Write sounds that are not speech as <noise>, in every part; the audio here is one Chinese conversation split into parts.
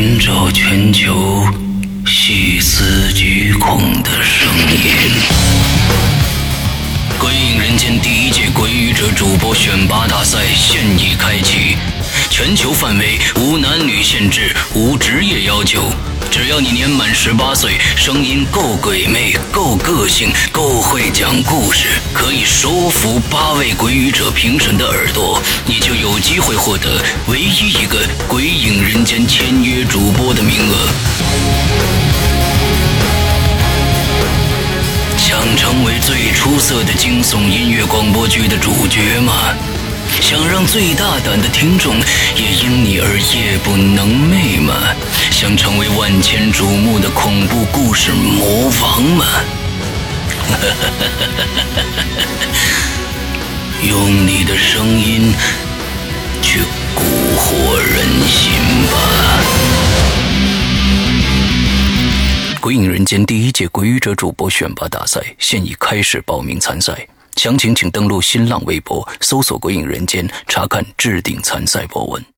寻找全球细思极恐的声音。鬼影人间第一届鬼语者主播选拔大赛现已开启，全球范围，无男女限制，无职业要求。只要你年满十八岁，声音够鬼魅、够个性、够会讲故事，可以收服八位鬼语者评审的耳朵，你就有机会获得唯一一个《鬼影人间》签约主播的名额。想成为最出色的惊悚音乐广播剧的主角吗？想让最大胆的听众也因你而夜不能寐吗？想成为万千瞩目的恐怖故事魔王吗？<laughs> 用你的声音去蛊惑人心吧！《鬼影人间》第一届鬼语者主播选拔大赛现已开始报名参赛。详情请登录新浪微博，搜索“鬼影人间”，查看置顶参赛博文。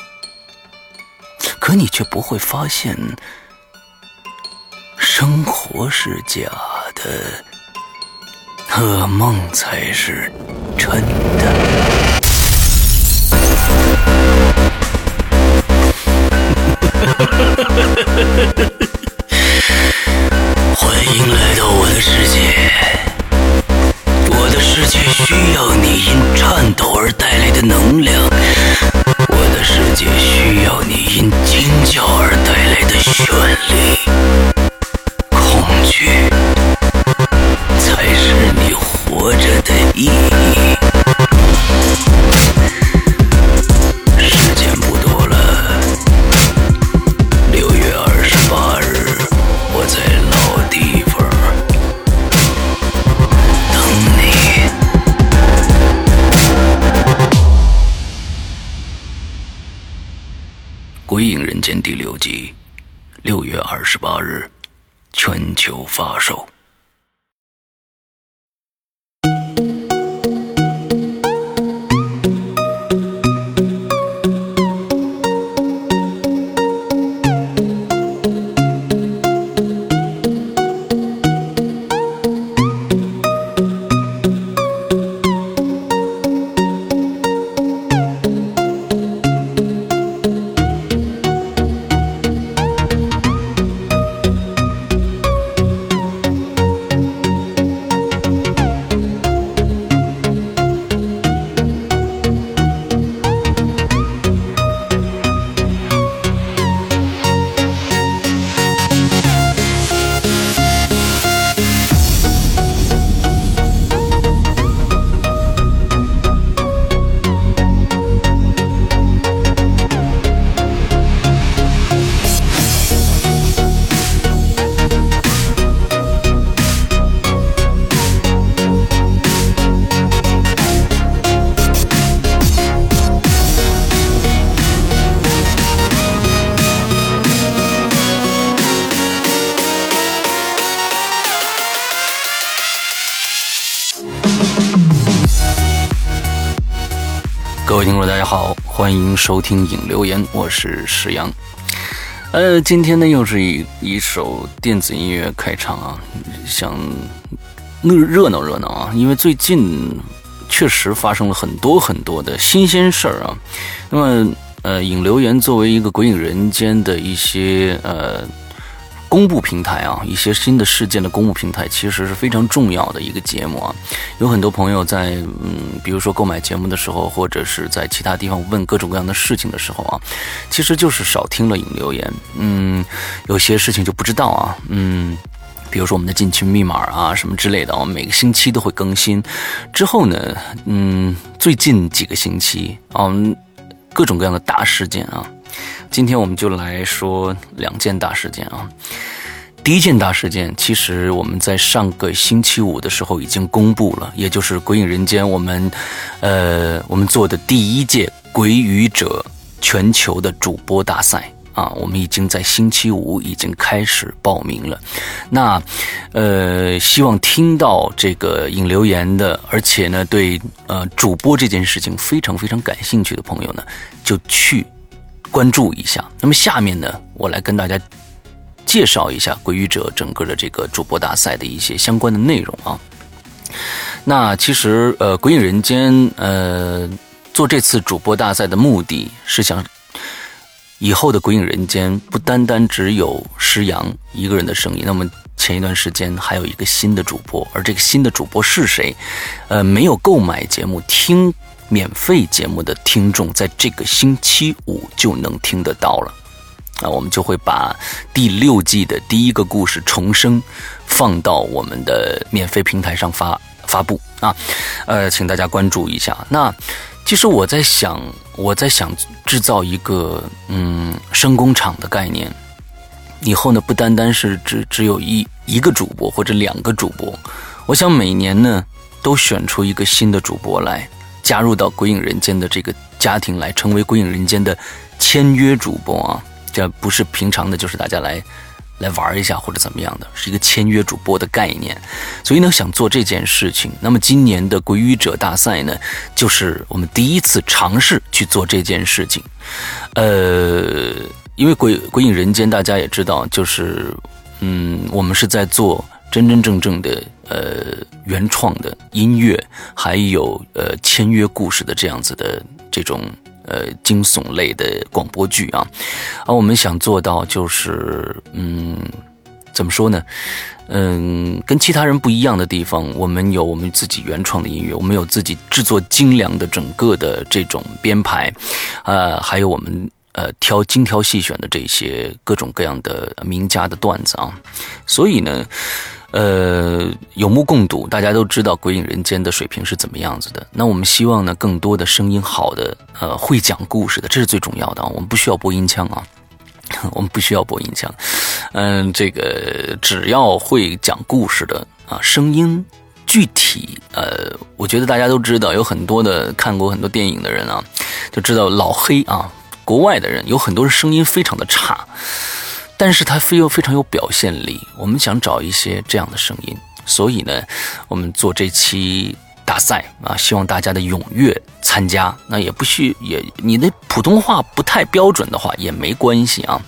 可你却不会发现，生活是假的，噩梦才是真的。欢迎来到我的世界，我的世界需要你因颤抖而带来的能量。的世界需要你因惊叫而带来的绚丽，恐惧才是你活着的意义。》第六集，六月二十八日全球发售。收听影留言，我是石阳。呃，今天呢又是一一首电子音乐开场啊，想热热闹热闹啊，因为最近确实发生了很多很多的新鲜事儿啊。那么，呃，影留言作为一个鬼影人间的一些呃。公布平台啊，一些新的事件的公布平台，其实是非常重要的一个节目啊。有很多朋友在嗯，比如说购买节目的时候，或者是在其他地方问各种各样的事情的时候啊，其实就是少听了引留言。嗯，有些事情就不知道啊。嗯，比如说我们的进群密码啊，什么之类的我们，每个星期都会更新。之后呢，嗯，最近几个星期啊，各种各样的大事件啊。今天我们就来说两件大事件啊。第一件大事件，其实我们在上个星期五的时候已经公布了，也就是《鬼影人间》我们，呃，我们做的第一届“鬼语者”全球的主播大赛啊，我们已经在星期五已经开始报名了。那，呃，希望听到这个引留言的，而且呢，对呃主播这件事情非常非常感兴趣的朋友呢，就去。关注一下。那么下面呢，我来跟大家介绍一下《鬼语者》整个的这个主播大赛的一些相关的内容啊。那其实呃，《鬼影人间》呃做这次主播大赛的目的是想，以后的《鬼影人间》不单单只有石阳一个人的声音。那么前一段时间还有一个新的主播，而这个新的主播是谁？呃，没有购买节目听。免费节目的听众在这个星期五就能听得到了，啊，我们就会把第六季的第一个故事重生放到我们的免费平台上发发布啊，呃，请大家关注一下。那其实我在想，我在想制造一个嗯声工厂的概念，以后呢不单单是只只有一一个主播或者两个主播，我想每年呢都选出一个新的主播来。加入到《鬼影人间》的这个家庭来，成为《鬼影人间》的签约主播啊！这不是平常的，就是大家来来玩一下或者怎么样的，是一个签约主播的概念。所以呢，想做这件事情。那么今年的《鬼语者大赛》呢，就是我们第一次尝试去做这件事情。呃，因为《鬼鬼影人间》大家也知道，就是嗯，我们是在做。真真正正的呃原创的音乐，还有呃签约故事的这样子的这种呃惊悚类的广播剧啊，而我们想做到就是嗯怎么说呢？嗯，跟其他人不一样的地方，我们有我们自己原创的音乐，我们有自己制作精良的整个的这种编排，呃，还有我们呃挑精挑细选的这些各种各样的名家的段子啊，所以呢。呃，有目共睹，大家都知道《鬼影人间》的水平是怎么样子的。那我们希望呢，更多的声音好的，呃，会讲故事的，这是最重要的啊。我们不需要播音腔啊，<laughs> 我们不需要播音腔。嗯，这个只要会讲故事的啊，声音具体，呃，我觉得大家都知道，有很多的看过很多电影的人啊，就知道老黑啊。国外的人有很多人声音非常的差，但是他非又非常有表现力。我们想找一些这样的声音，所以呢，我们做这期大赛啊，希望大家的踊跃参加。那也不需也你的普通话不太标准的话也没关系啊。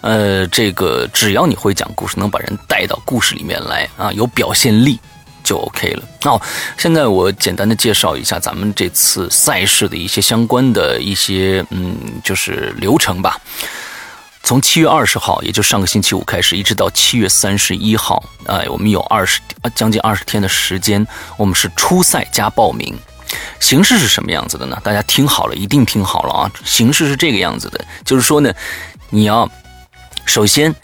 呃，这个只要你会讲故事，能把人带到故事里面来啊，有表现力。就 OK 了。那现在我简单的介绍一下咱们这次赛事的一些相关的一些嗯，就是流程吧。从七月二十号，也就上个星期五开始，一直到七月三十一号，哎，我们有二十将近二十天的时间，我们是初赛加报名。形式是什么样子的呢？大家听好了，一定听好了啊！形式是这个样子的，就是说呢，你要首先。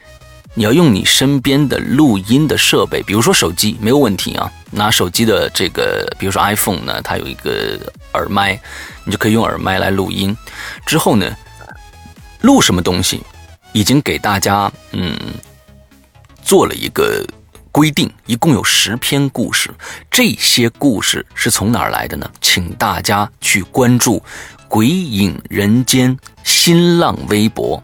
你要用你身边的录音的设备，比如说手机，没有问题啊。拿手机的这个，比如说 iPhone 呢，它有一个耳麦，你就可以用耳麦来录音。之后呢，录什么东西，已经给大家嗯做了一个规定，一共有十篇故事。这些故事是从哪儿来的呢？请大家去关注“鬼影人间”新浪微博。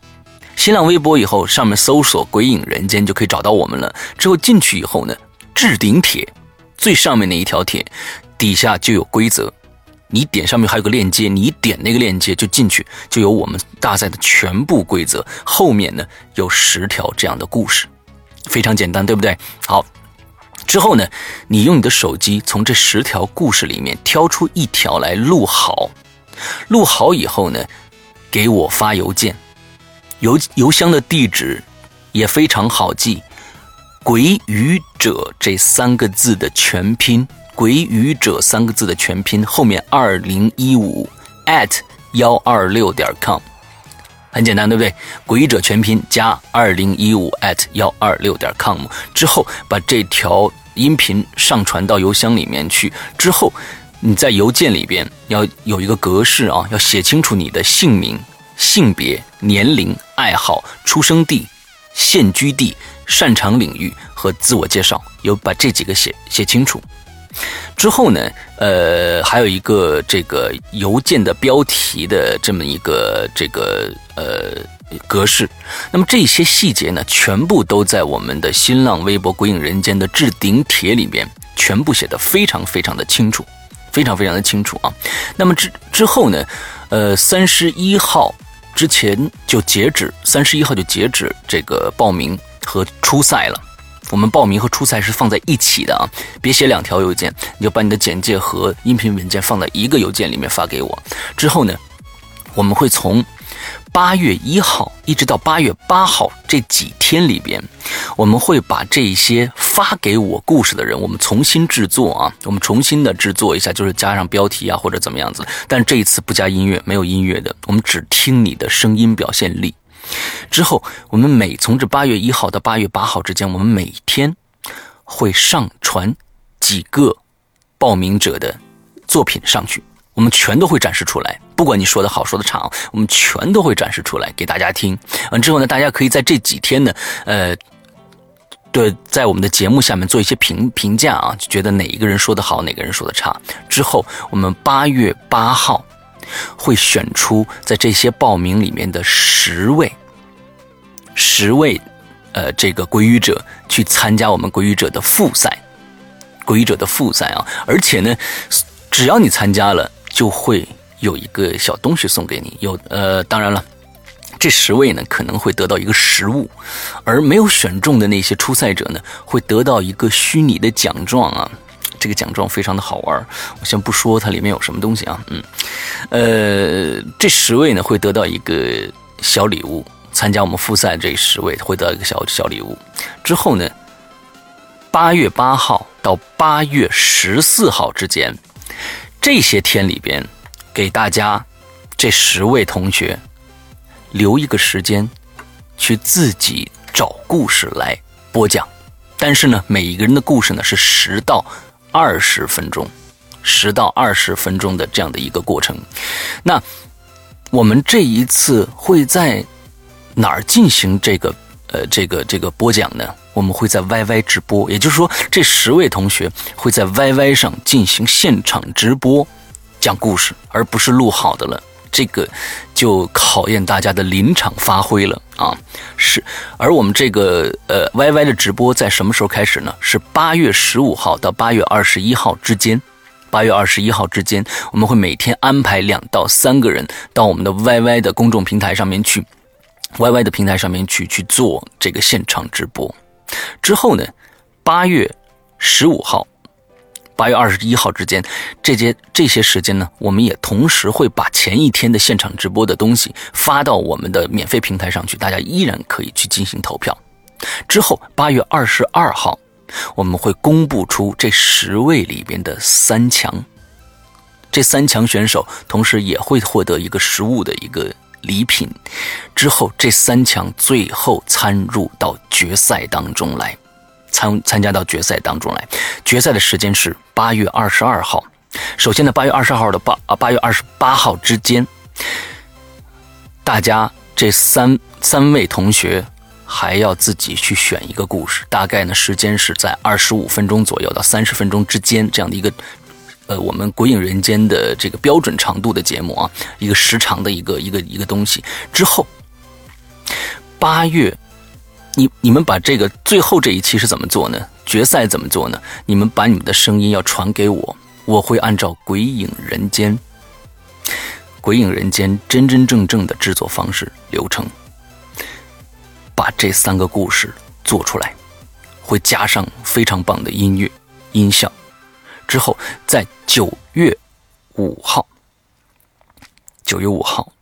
新浪微博以后，上面搜索“鬼影人间”就可以找到我们了。之后进去以后呢，置顶帖最上面那一条帖底下就有规则，你点上面还有个链接，你点那个链接就进去，就有我们大赛的全部规则。后面呢有十条这样的故事，非常简单，对不对？好，之后呢，你用你的手机从这十条故事里面挑出一条来录好，录好以后呢，给我发邮件。邮邮箱的地址也非常好记，“鬼语者”这三个字的全拼，“鬼语者”三个字的全拼后面二零一五 at 幺二六点 com，很简单，对不对？“鬼语者”全拼加二零一五 at 幺二六点 com 之后，把这条音频上传到邮箱里面去。之后，你在邮件里边要有一个格式啊，要写清楚你的姓名。性别、年龄、爱好、出生地、现居地、擅长领域和自我介绍，有把这几个写写清楚。之后呢，呃，还有一个这个邮件的标题的这么一个这个呃格式。那么这些细节呢，全部都在我们的新浪微博“鬼影人间”的置顶帖里面，全部写的非常非常的清楚，非常非常的清楚啊。那么之之后呢，呃，三十一号。之前就截止三十一号就截止这个报名和初赛了，我们报名和初赛是放在一起的啊，别写两条邮件，你就把你的简介和音频文件放在一个邮件里面发给我。之后呢，我们会从。八月一号一直到八月八号这几天里边，我们会把这些发给我故事的人，我们重新制作啊，我们重新的制作一下，就是加上标题啊或者怎么样子。但这一次不加音乐，没有音乐的，我们只听你的声音表现力。之后，我们每从这八月一号到八月八号之间，我们每天会上传几个报名者的作品上去。我们全都会展示出来，不管你说的好说的差，我们全都会展示出来给大家听。完之后呢，大家可以在这几天呢，呃，对，在我们的节目下面做一些评评价啊，就觉得哪一个人说的好，哪个人说的差。之后我们八月八号会选出在这些报名里面的十位，十位，呃，这个鬼语者去参加我们鬼语者的复赛，鬼语者的复赛啊，而且呢，只要你参加了。就会有一个小东西送给你，有呃，当然了，这十位呢可能会得到一个实物，而没有选中的那些初赛者呢，会得到一个虚拟的奖状啊。这个奖状非常的好玩，我先不说它里面有什么东西啊，嗯，呃，这十位呢会得到一个小礼物，参加我们复赛这十位会得到一个小小礼物。之后呢，八月八号到八月十四号之间。这些天里边，给大家这十位同学留一个时间，去自己找故事来播讲。但是呢，每一个人的故事呢是十到二十分钟，十到二十分钟的这样的一个过程。那我们这一次会在哪儿进行这个呃这个这个播讲呢？我们会在 YY 直播，也就是说，这十位同学会在 YY 上进行现场直播讲故事，而不是录好的了。这个就考验大家的临场发挥了啊！是，而我们这个呃 YY 的直播在什么时候开始呢？是八月十五号到八月二十一号之间。八月二十一号之间，我们会每天安排两到三个人到我们的 YY 的公众平台上面去，YY 的平台上面去去做这个现场直播。之后呢，八月十五号。八月二十一号之间，这些这些时间呢，我们也同时会把前一天的现场直播的东西发到我们的免费平台上去，大家依然可以去进行投票。之后八月二十二号，我们会公布出这十位里边的三强，这三强选手同时也会获得一个实物的一个礼品。之后这三强最后参入到决赛当中来。参参加到决赛当中来，决赛的时间是八月二十二号。首先呢，八月二十号的八啊八月二十八号之间，大家这三三位同学还要自己去选一个故事，大概呢时间是在二十五分钟左右到三十分钟之间这样的一个，呃，我们《鬼影人间》的这个标准长度的节目啊，一个时长的一个一个一个东西。之后，八月。你你们把这个最后这一期是怎么做呢？决赛怎么做呢？你们把你们的声音要传给我，我会按照《鬼影人间》《鬼影人间》真真正正的制作方式流程，把这三个故事做出来，会加上非常棒的音乐音效。之后在九月五号，九月五号，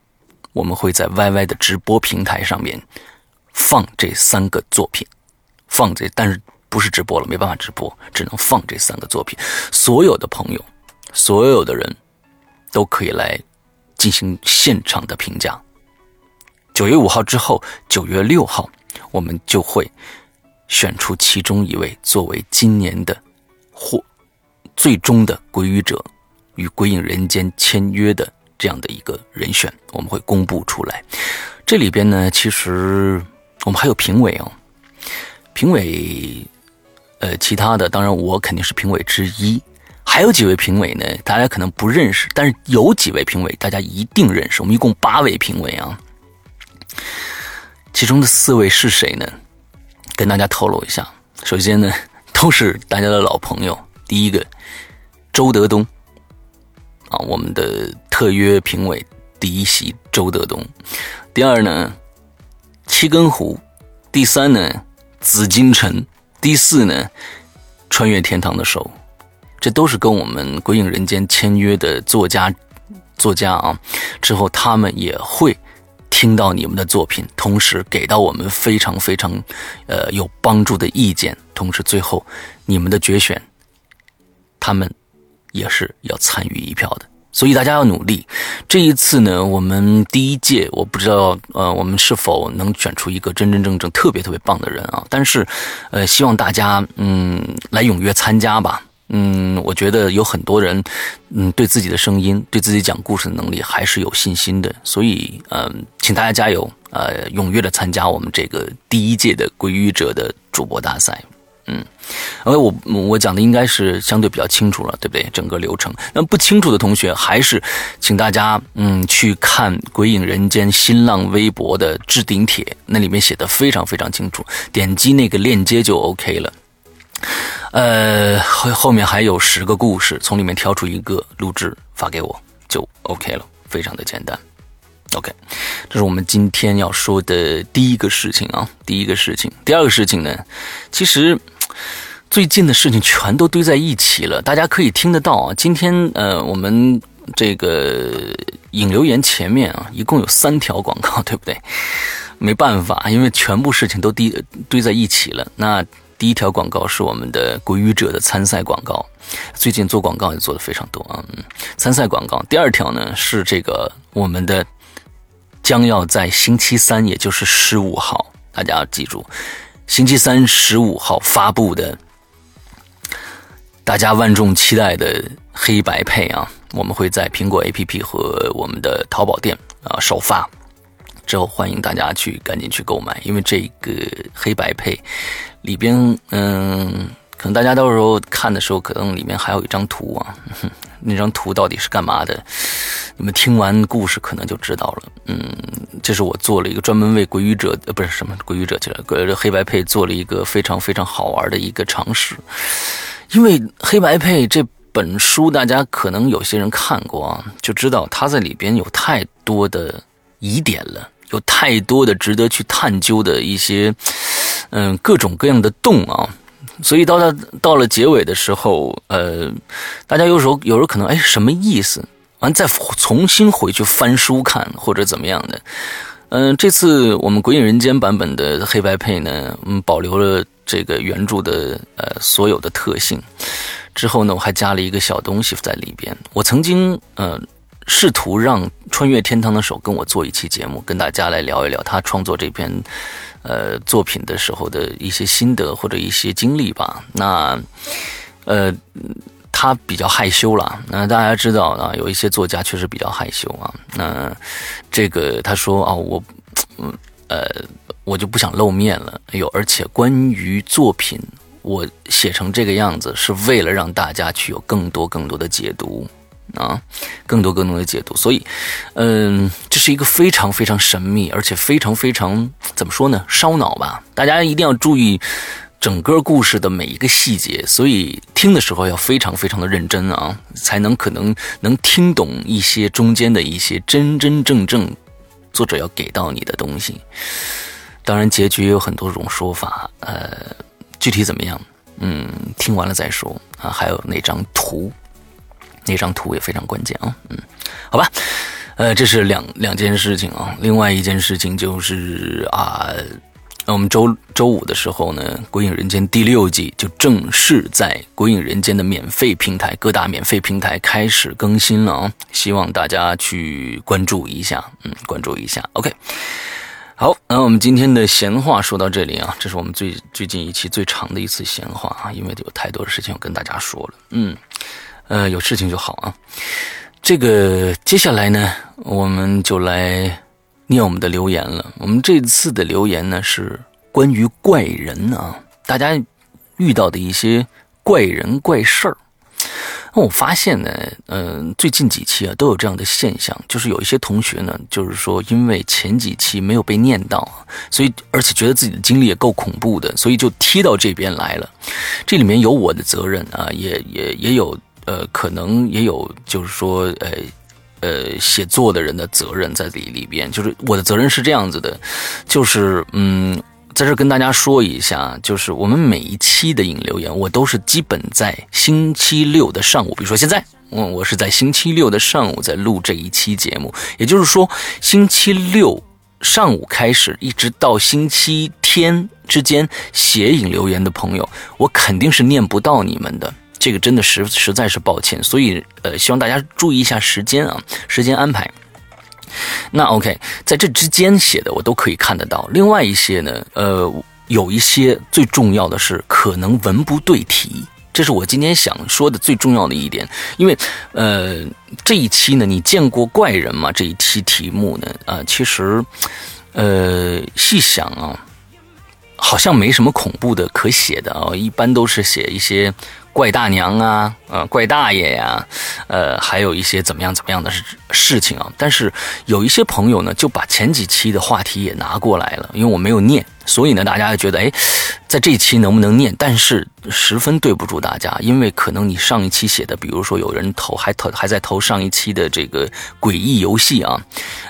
我们会在 YY 的直播平台上面。放这三个作品，放这，但是不是直播了，没办法直播，只能放这三个作品。所有的朋友，所有的人都可以来进行现场的评价。九月五号之后，九月六号，我们就会选出其中一位作为今年的获最终的鬼语者与鬼影人间签约的这样的一个人选，我们会公布出来。这里边呢，其实。我们还有评委哦，评委，呃，其他的当然我肯定是评委之一，还有几位评委呢，大家可能不认识，但是有几位评委大家一定认识。我们一共八位评委啊，其中的四位是谁呢？跟大家透露一下，首先呢，都是大家的老朋友。第一个，周德东，啊，我们的特约评委第一席周德东。第二呢。七根湖，第三呢，紫禁城，第四呢，穿越天堂的手，这都是跟我们鬼影人间签约的作家，作家啊，之后他们也会听到你们的作品，同时给到我们非常非常，呃，有帮助的意见，同时最后你们的决选，他们也是要参与一票的。所以大家要努力。这一次呢，我们第一届，我不知道，呃，我们是否能选出一个真真正正特别特别棒的人啊？但是，呃，希望大家，嗯，来踊跃参加吧。嗯，我觉得有很多人，嗯，对自己的声音，对自己讲故事的能力还是有信心的。所以，嗯，请大家加油，呃，踊跃的参加我们这个第一届的鬼语者的主播大赛。嗯，因为我我讲的应该是相对比较清楚了，对不对？整个流程。那不清楚的同学，还是请大家嗯去看《鬼影人间》新浪微博的置顶帖，那里面写的非常非常清楚，点击那个链接就 OK 了。呃，后后面还有十个故事，从里面挑出一个录制发给我就 OK 了，非常的简单。OK，这是我们今天要说的第一个事情啊，第一个事情。第二个事情呢，其实最近的事情全都堆在一起了，大家可以听得到啊。今天呃，我们这个引留言前面啊，一共有三条广告，对不对？没办法，因为全部事情都堆堆在一起了。那第一条广告是我们的鬼语者的参赛广告，最近做广告也做的非常多啊。参赛广告。第二条呢是这个我们的。将要在星期三，也就是十五号，大家要记住，星期三十五号发布的，大家万众期待的黑白配啊，我们会在苹果 APP 和我们的淘宝店啊首发，之后欢迎大家去赶紧去购买，因为这个黑白配里边，嗯，可能大家到时候看的时候，可能里面还有一张图啊，<laughs> 那张图到底是干嘛的？你们听完故事可能就知道了。嗯，这是我做了一个专门为鬼语者，呃，不是什么鬼语者去了，呃，黑白配做了一个非常非常好玩的一个尝试。因为黑白配这本书，大家可能有些人看过啊，就知道它在里边有太多的疑点了，有太多的值得去探究的一些，嗯，各种各样的洞啊。所以到了到了结尾的时候，呃，大家有时候有时候可能哎什么意思？完再重新回去翻书看或者怎么样的。嗯，这次我们《鬼影人间》版本的黑白配呢，嗯，保留了这个原著的呃所有的特性。之后呢，我还加了一个小东西在里边。我曾经呃试图让穿越天堂的手跟我做一期节目，跟大家来聊一聊他创作这篇。呃，作品的时候的一些心得或者一些经历吧。那，呃，他比较害羞了。那大家知道啊，有一些作家确实比较害羞啊。那这个他说啊，我，嗯，呃，我就不想露面了。哎呦，而且关于作品，我写成这个样子是为了让大家去有更多更多的解读。啊，更多更多的解读，所以，嗯，这是一个非常非常神秘，而且非常非常怎么说呢？烧脑吧。大家一定要注意整个故事的每一个细节，所以听的时候要非常非常的认真啊，才能可能能听懂一些中间的一些真真正正作者要给到你的东西。当然，结局有很多种说法，呃，具体怎么样？嗯，听完了再说啊。还有那张图。那张图也非常关键啊，嗯，好吧，呃，这是两两件事情啊。另外一件事情就是啊，我们周周五的时候呢，《鬼影人间》第六季就正式在《鬼影人间》的免费平台各大免费平台开始更新了啊，希望大家去关注一下，嗯，关注一下。OK，好，那我们今天的闲话说到这里啊，这是我们最最近一期最长的一次闲话啊，因为有太多的事情要跟大家说了，嗯。呃，有事情就好啊。这个接下来呢，我们就来念我们的留言了。我们这次的留言呢是关于怪人啊，大家遇到的一些怪人怪事儿。那我发现呢，嗯，最近几期啊都有这样的现象，就是有一些同学呢，就是说因为前几期没有被念到，所以而且觉得自己的经历也够恐怖的，所以就踢到这边来了。这里面有我的责任啊，也也也有。呃，可能也有，就是说，呃，呃，写作的人的责任在里里边。就是我的责任是这样子的，就是，嗯，在这跟大家说一下，就是我们每一期的引留言，我都是基本在星期六的上午，比如说现在，嗯，我是在星期六的上午在录这一期节目，也就是说，星期六上午开始，一直到星期天之间写引留言的朋友，我肯定是念不到你们的。这个真的实实在是抱歉，所以呃，希望大家注意一下时间啊，时间安排。那 OK，在这之间写的我都可以看得到。另外一些呢，呃，有一些最重要的是可能文不对题，这是我今天想说的最重要的一点。因为呃，这一期呢，你见过怪人吗？这一期题目呢，啊，其实呃，细想啊，好像没什么恐怖的可写的啊，一般都是写一些。怪大娘啊，呃，怪大爷呀，呃，还有一些怎么样怎么样的事事情啊。但是有一些朋友呢，就把前几期的话题也拿过来了，因为我没有念。所以呢，大家觉得，哎，在这一期能不能念？但是十分对不住大家，因为可能你上一期写的，比如说有人投，还投还在投上一期的这个诡异游戏啊，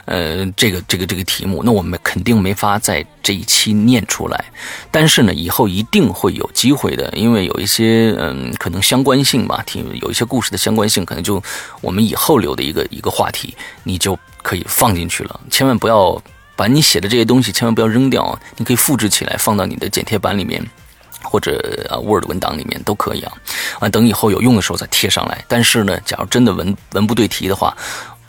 呃，这个这个这个题目，那我们肯定没法在这一期念出来。但是呢，以后一定会有机会的，因为有一些嗯，可能相关性吧，挺有一些故事的相关性，可能就我们以后留的一个一个话题，你就可以放进去了，千万不要。把你写的这些东西千万不要扔掉！你可以复制起来放到你的剪贴板里面，或者啊 Word 文档里面都可以啊。啊，等以后有用的时候再贴上来。但是呢，假如真的文文不对题的话，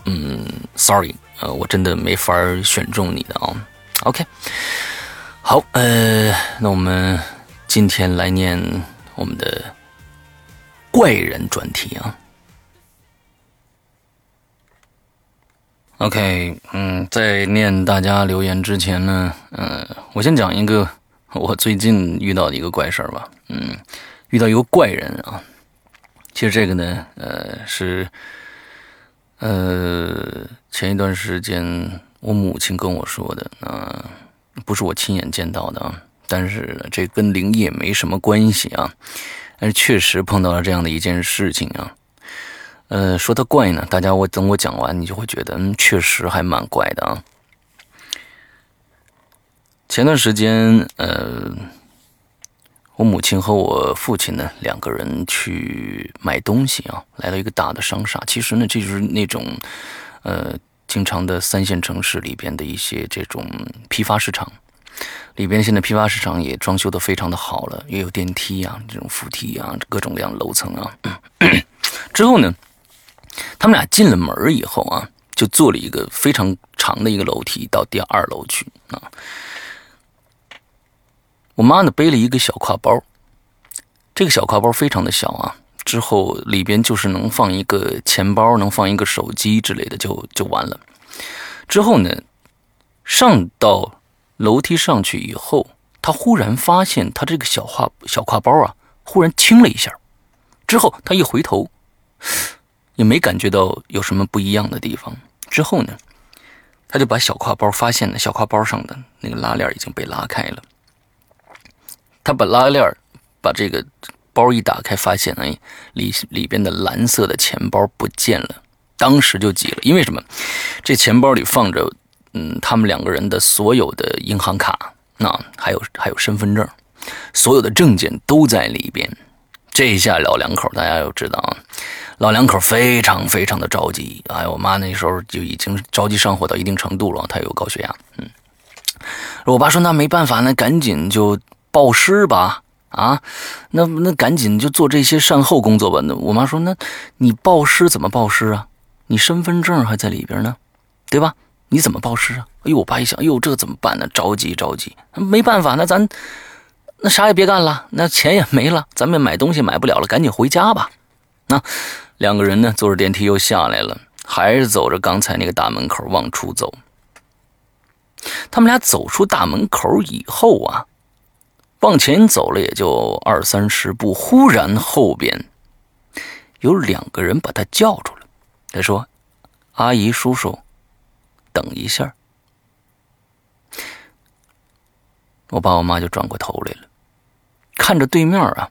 嗯，Sorry，呃，我真的没法选中你的啊。OK，好，呃，那我们今天来念我们的怪人专题啊。OK，嗯，在念大家留言之前呢，嗯，我先讲一个我最近遇到的一个怪事儿吧。嗯，遇到一个怪人啊。其实这个呢，呃，是呃前一段时间我母亲跟我说的啊，不是我亲眼见到的啊。但是这跟灵异也没什么关系啊。但是确实碰到了这样的一件事情啊。呃，说它怪呢，大家我等我讲完，你就会觉得，嗯，确实还蛮怪的啊。前段时间，呃，我母亲和我父亲呢两个人去买东西啊，来到一个大的商厦。其实呢，这就是那种，呃，经常的三线城市里边的一些这种批发市场。里边现在批发市场也装修的非常的好了，也有电梯啊，这种扶梯啊，各种各样楼层啊。<clears throat> 之后呢，他们俩进了门以后啊，就坐了一个非常长的一个楼梯到第二楼去啊。我妈呢背了一个小挎包，这个小挎包非常的小啊，之后里边就是能放一个钱包，能放一个手机之类的，就就完了。之后呢，上到楼梯上去以后，他忽然发现他这个小挎小挎包啊，忽然轻了一下。之后他一回头，也没感觉到有什么不一样的地方。之后呢，他就把小挎包发现了小挎包上的那个拉链已经被拉开了。他把拉链把这个包一打开，发现哎，里里边的蓝色的钱包不见了。当时就急了，因为什么？这钱包里放着，嗯，他们两个人的所有的银行卡，那还有还有身份证，所有的证件都在里边。这下老两口大家要知道啊，老两口非常非常的着急。哎，我妈那时候就已经着急上火到一定程度了，她有高血压。嗯，我爸说那没办法，那赶紧就。报失吧，啊，那那赶紧就做这些善后工作吧。那我妈说，那你报失怎么报失啊？你身份证还在里边呢，对吧？你怎么报失啊？哎呦，我爸一想，哎呦，这怎么办呢？着急着急，没办法，那咱那啥也别干了，那钱也没了，咱们买东西买不了了，赶紧回家吧。那两个人呢，坐着电梯又下来了，还是走着刚才那个大门口往出走。他们俩走出大门口以后啊。往前走了也就二三十步，忽然后边有两个人把他叫住了。他说：“阿姨、叔叔，等一下。”我爸我妈就转过头来了，看着对面啊，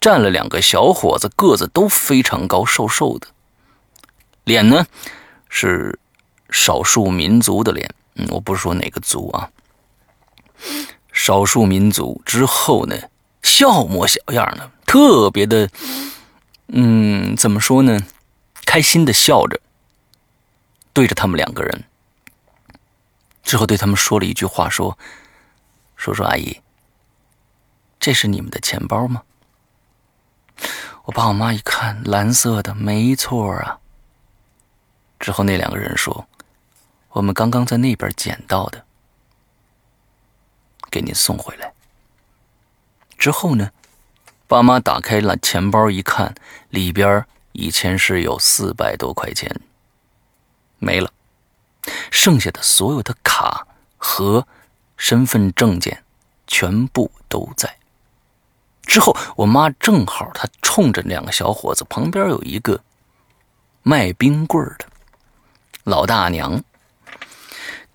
站了两个小伙子，个子都非常高，瘦瘦的，脸呢是少数民族的脸。嗯，我不是说哪个族啊。少数民族之后呢，笑模小样的，特别的，嗯，怎么说呢？开心的笑着，对着他们两个人，之后对他们说了一句话，说：“叔叔阿姨，这是你们的钱包吗？”我爸我妈一看，蓝色的，没错啊。之后那两个人说：“我们刚刚在那边捡到的。”给你送回来。之后呢，爸妈打开了钱包一看，里边以前是有四百多块钱，没了，剩下的所有的卡和身份证件全部都在。之后，我妈正好她冲着两个小伙子，旁边有一个卖冰棍的老大娘，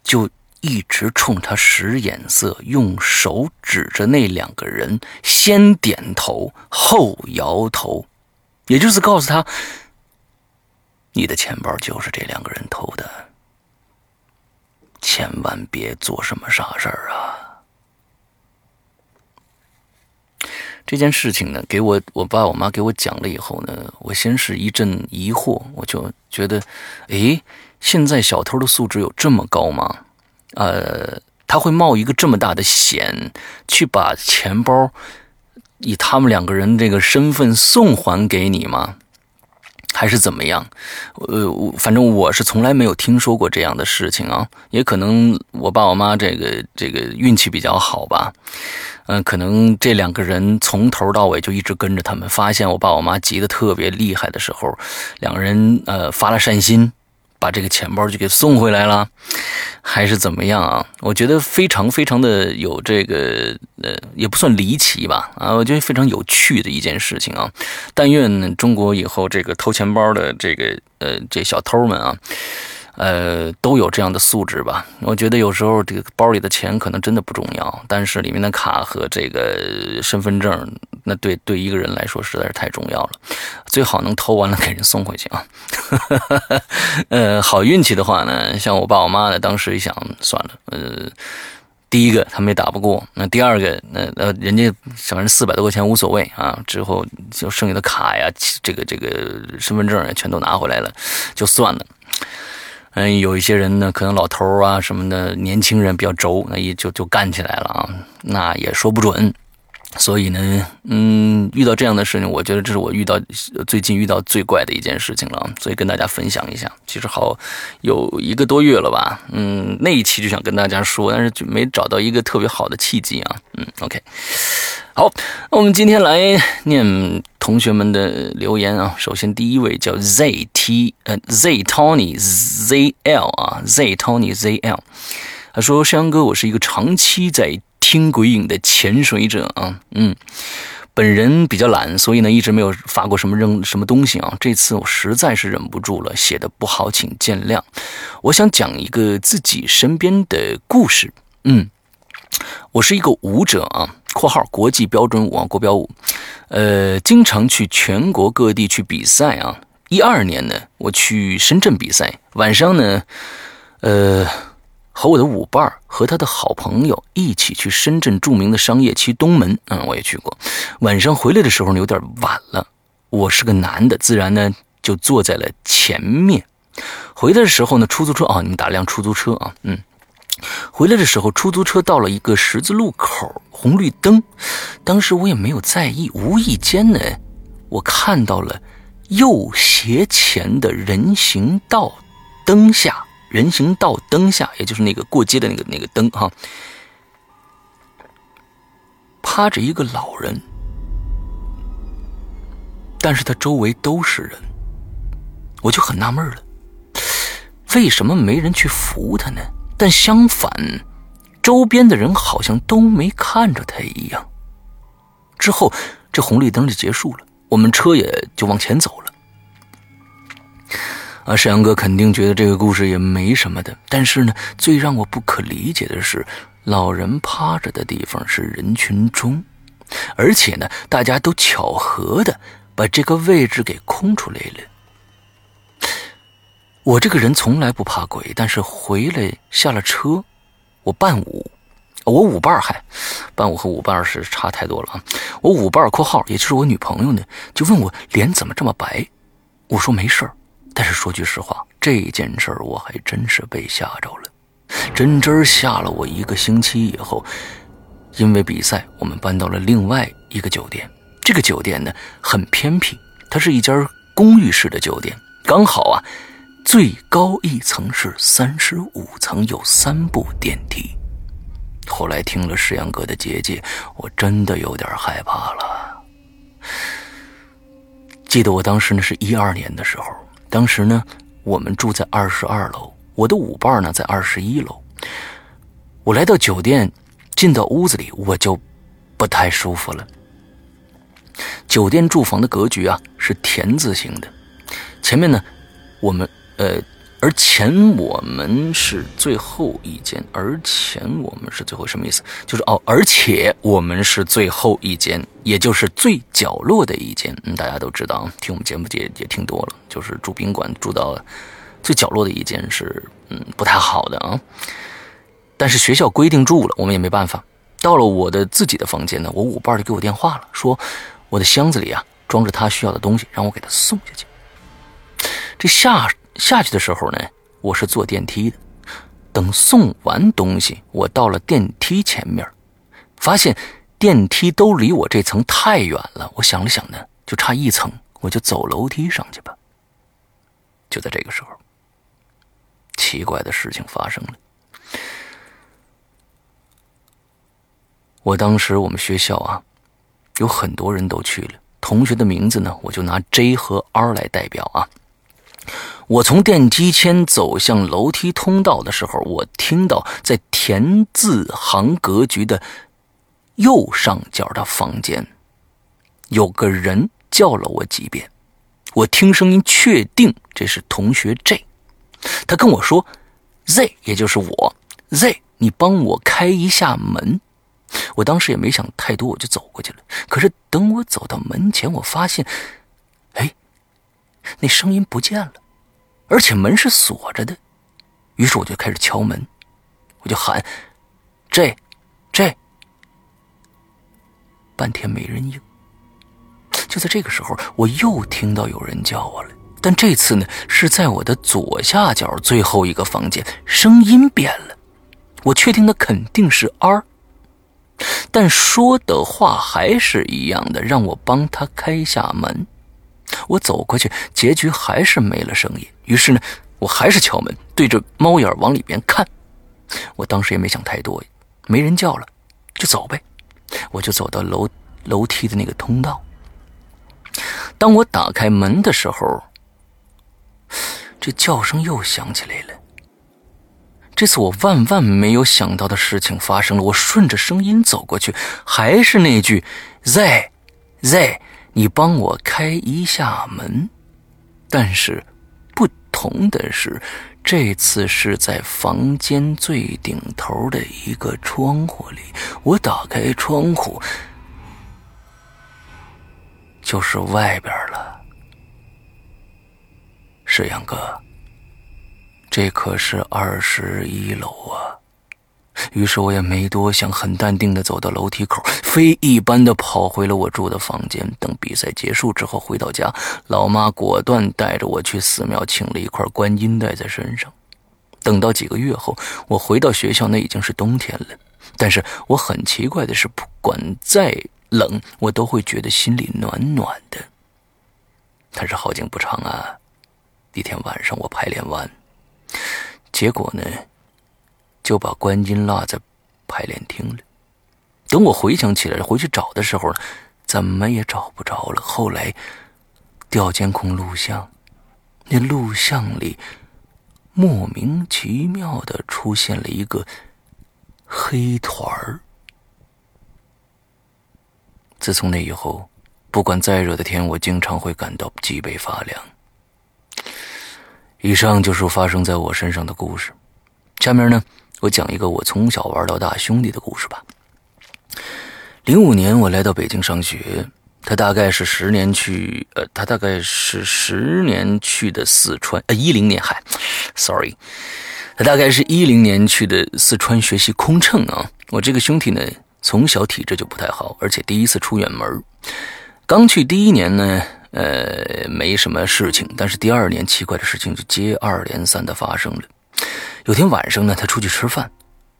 就。一直冲他使眼色，用手指着那两个人，先点头后摇头，也就是告诉他：“你的钱包就是这两个人偷的，千万别做什么傻事儿啊！”这件事情呢，给我我爸我妈给我讲了以后呢，我先是一阵疑惑，我就觉得：“诶，现在小偷的素质有这么高吗？”呃，他会冒一个这么大的险，去把钱包以他们两个人这个身份送还给你吗？还是怎么样？呃，我反正我是从来没有听说过这样的事情啊。也可能我爸我妈这个这个运气比较好吧。嗯，可能这两个人从头到尾就一直跟着他们，发现我爸我妈急得特别厉害的时候，两个人呃发了善心。把这个钱包就给送回来了，还是怎么样啊？我觉得非常非常的有这个呃，也不算离奇吧啊，我觉得非常有趣的一件事情啊。但愿中国以后这个偷钱包的这个呃这小偷们啊。呃，都有这样的素质吧？我觉得有时候这个包里的钱可能真的不重要，但是里面的卡和这个身份证，那对对一个人来说实在是太重要了。最好能偷完了给人送回去啊。<laughs> 呃，好运气的话呢，像我爸我妈呢，当时一想，算了，呃，第一个他们也打不过，那第二个，那呃，人家反正四百多块钱无所谓啊，之后就剩下的卡呀，这个这个身份证呀，全都拿回来了，就算了。嗯，有一些人呢，可能老头啊什么的，年轻人比较轴，那也就就干起来了啊，那也说不准。所以呢，嗯，遇到这样的事情，我觉得这是我遇到最近遇到最怪的一件事情了，所以跟大家分享一下。其实好有一个多月了吧，嗯，那一期就想跟大家说，但是就没找到一个特别好的契机啊，嗯，OK。好，那我们今天来念同学们的留言啊。首先，第一位叫 ZT，呃，Z Tony ZL 啊，Z Tony ZL，他说：“山羊哥，我是一个长期在听鬼影的潜水者啊，嗯，本人比较懒，所以呢，一直没有发过什么任什么东西啊。这次我实在是忍不住了，写的不好，请见谅。我想讲一个自己身边的故事，嗯。”我是一个舞者啊（括号国际标准舞啊，国标舞），呃，经常去全国各地去比赛啊。一二年呢，我去深圳比赛，晚上呢，呃，和我的舞伴和他的好朋友一起去深圳著名的商业区东门，嗯，我也去过。晚上回来的时候呢，有点晚了。我是个男的，自然呢就坐在了前面。回来的时候呢，出租车啊，你们打辆出租车啊，嗯。回来的时候，出租车到了一个十字路口，红绿灯。当时我也没有在意，无意间呢，我看到了右斜前的人行道灯下，人行道灯下，也就是那个过街的那个那个灯哈，趴着一个老人，但是他周围都是人，我就很纳闷了，为什么没人去扶他呢？但相反，周边的人好像都没看着他一样。之后，这红绿灯就结束了，我们车也就往前走了。啊，沈阳哥肯定觉得这个故事也没什么的，但是呢，最让我不可理解的是，老人趴着的地方是人群中，而且呢，大家都巧合的把这个位置给空出来了。我这个人从来不怕鬼，但是回来下了车，我伴舞，我舞伴还，伴舞和舞伴是差太多了啊！我舞伴（括号）也就是我女朋友呢，就问我脸怎么这么白，我说没事儿，但是说句实话，这件事儿我还真是被吓着了，真真吓了我一个星期以后，因为比赛，我们搬到了另外一个酒店，这个酒店呢很偏僻，它是一家公寓式的酒店，刚好啊。最高一层是三十五层，有三部电梯。后来听了石阳哥的结界，我真的有点害怕了。记得我当时呢是一二年的时候，当时呢我们住在二十二楼，我的舞伴呢在二十一楼。我来到酒店，进到屋子里，我就不太舒服了。酒店住房的格局啊是田字形的，前面呢我们。呃，而前我们是最后一间，而前我们是最后什么意思？就是哦，而且我们是最后一间，也就是最角落的一间。嗯，大家都知道，听我们节目也也听多了，就是住宾馆住到最角落的一间是嗯不太好的啊。但是学校规定住了，我们也没办法。到了我的自己的房间呢，我舞伴就给我电话了，说我的箱子里啊装着他需要的东西，让我给他送下去。这下。下去的时候呢，我是坐电梯的。等送完东西，我到了电梯前面，发现电梯都离我这层太远了。我想了想呢，就差一层，我就走楼梯上去吧。就在这个时候，奇怪的事情发生了。我当时我们学校啊，有很多人都去了，同学的名字呢，我就拿 J 和 R 来代表啊。我从电梯间走向楼梯通道的时候，我听到在田字行格局的右上角的房间，有个人叫了我几遍。我听声音确定这是同学 J，他跟我说：“Z，也就是我，Z，你帮我开一下门。”我当时也没想太多，我就走过去了。可是等我走到门前，我发现，哎，那声音不见了，而且门是锁着的。于是我就开始敲门，我就喊：“J，J。”半天没人应。就在这个时候，我又听到有人叫我了，但这次呢是在我的左下角最后一个房间，声音变了。我确定那肯定是 R。但说的话还是一样的，让我帮他开下门。我走过去，结局还是没了声音。于是呢，我还是敲门，对着猫眼往里边看。我当时也没想太多，没人叫了，就走呗。我就走到楼楼梯的那个通道。当我打开门的时候，这叫声又响起来了。这次我万万没有想到的事情发生了。我顺着声音走过去，还是那句 “z，z”，你帮我开一下门。但是不同的是，这次是在房间最顶头的一个窗户里。我打开窗户，就是外边了。石阳哥。这可是二十一楼啊！于是我也没多想，很淡定的走到楼梯口，飞一般的跑回了我住的房间。等比赛结束之后回到家，老妈果断带着我去寺庙请了一块观音带在身上。等到几个月后，我回到学校，那已经是冬天了。但是我很奇怪的是，不管再冷，我都会觉得心里暖暖的。但是好景不长啊！那天晚上我排练完。结果呢，就把关金落在排练厅了。等我回想起来回去找的时候，怎么也找不着了。后来调监控录像，那录像里莫名其妙的出现了一个黑团儿。自从那以后，不管再热的天，我经常会感到脊背发凉。以上就是发生在我身上的故事。下面呢，我讲一个我从小玩到大兄弟的故事吧。零五年我来到北京上学，他大概是十年去，呃，他大概是十年去的四川，呃，一零年还，sorry，他大概是一零年去的四川学习空乘啊。我这个兄弟呢，从小体质就不太好，而且第一次出远门，刚去第一年呢。呃，没什么事情，但是第二年奇怪的事情就接二连三的发生了。有天晚上呢，他出去吃饭，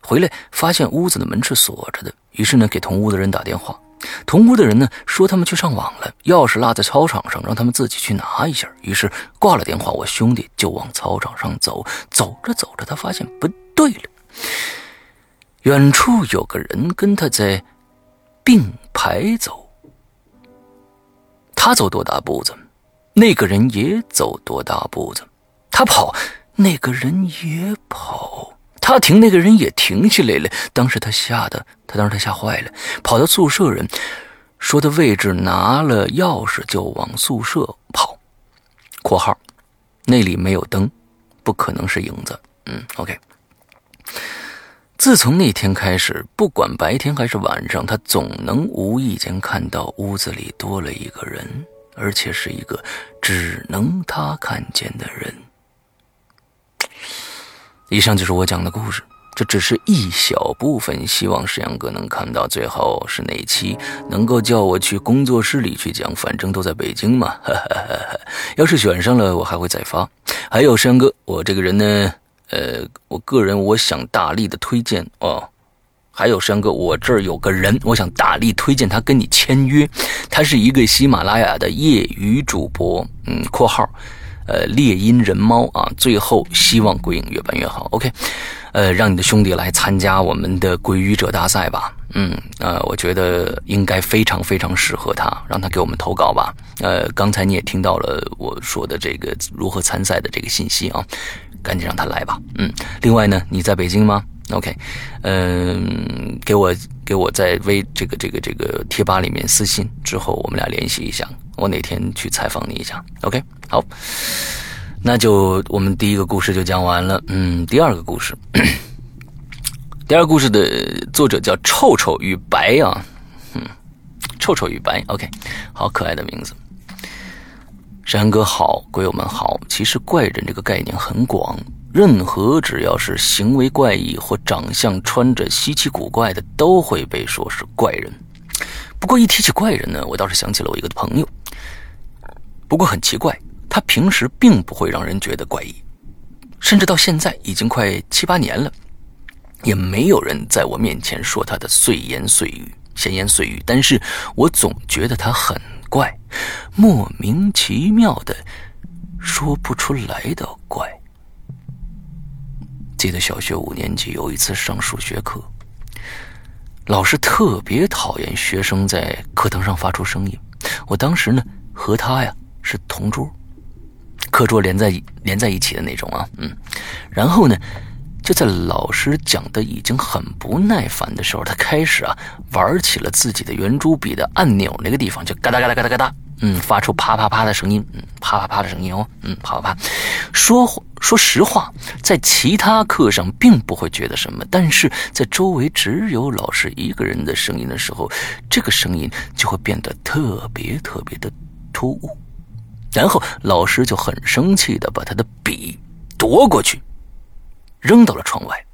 回来发现屋子的门是锁着的，于是呢给同屋的人打电话，同屋的人呢说他们去上网了，钥匙落在操场上，让他们自己去拿一下。于是挂了电话，我兄弟就往操场上走，走着走着，他发现不对了，远处有个人跟他在并排走。他走多大步子，那个人也走多大步子。他跑，那个人也跑。他停，那个人也停下来了。当时他吓得，他当时他吓坏了，跑到宿舍人说的位置，拿了钥匙就往宿舍跑。（括号，那里没有灯，不可能是影子。）嗯，OK。自从那天开始，不管白天还是晚上，他总能无意间看到屋子里多了一个人，而且是一个只能他看见的人。以上就是我讲的故事，这只是一小部分，希望石阳哥能看到。最后是哪期能够叫我去工作室里去讲，反正都在北京嘛。要是选上了，我还会再发。还有山哥，我这个人呢？呃，我个人我想大力的推荐哦，还有山哥，我这儿有个人，我想大力推荐他跟你签约，他是一个喜马拉雅的业余主播，嗯，括号，呃，猎鹰人猫啊，最后希望鬼影越办越好。OK，呃，让你的兄弟来参加我们的鬼语者大赛吧。嗯，呃，我觉得应该非常非常适合他，让他给我们投稿吧。呃，刚才你也听到了我说的这个如何参赛的这个信息啊，赶紧让他来吧。嗯，另外呢，你在北京吗？OK，嗯，给我给我在微这个这个这个贴吧里面私信，之后我们俩联系一下。我哪天去采访你一下？OK，好，那就我们第一个故事就讲完了。嗯，第二个故事，<clears throat> 第二个故事的作者叫臭臭与白啊，嗯，臭臭与白，OK，好可爱的名字。山哥好，鬼友们好。其实怪人这个概念很广，任何只要是行为怪异或长相穿着稀奇古怪的，都会被说是怪人。不过一提起怪人呢，我倒是想起了我一个朋友。不过很奇怪，他平时并不会让人觉得怪异，甚至到现在已经快七八年了，也没有人在我面前说他的碎言碎语、闲言碎语。但是我总觉得他很怪，莫名其妙的，说不出来的怪。记得小学五年级有一次上数学课，老师特别讨厌学生在课堂上发出声音。我当时呢和他呀。是同桌，课桌连在连在一起的那种啊，嗯，然后呢，就在老师讲的已经很不耐烦的时候，他开始啊玩起了自己的圆珠笔的按钮那个地方，就嘎哒嘎哒嘎哒嘎哒，嗯，发出啪啪啪的声音，嗯，啪啪啪的声音哦，嗯，啪啪啪。说说实话，在其他课上并不会觉得什么，但是在周围只有老师一个人的声音的时候，这个声音就会变得特别特别的突兀。然后老师就很生气的把他的笔夺过去，扔到了窗外。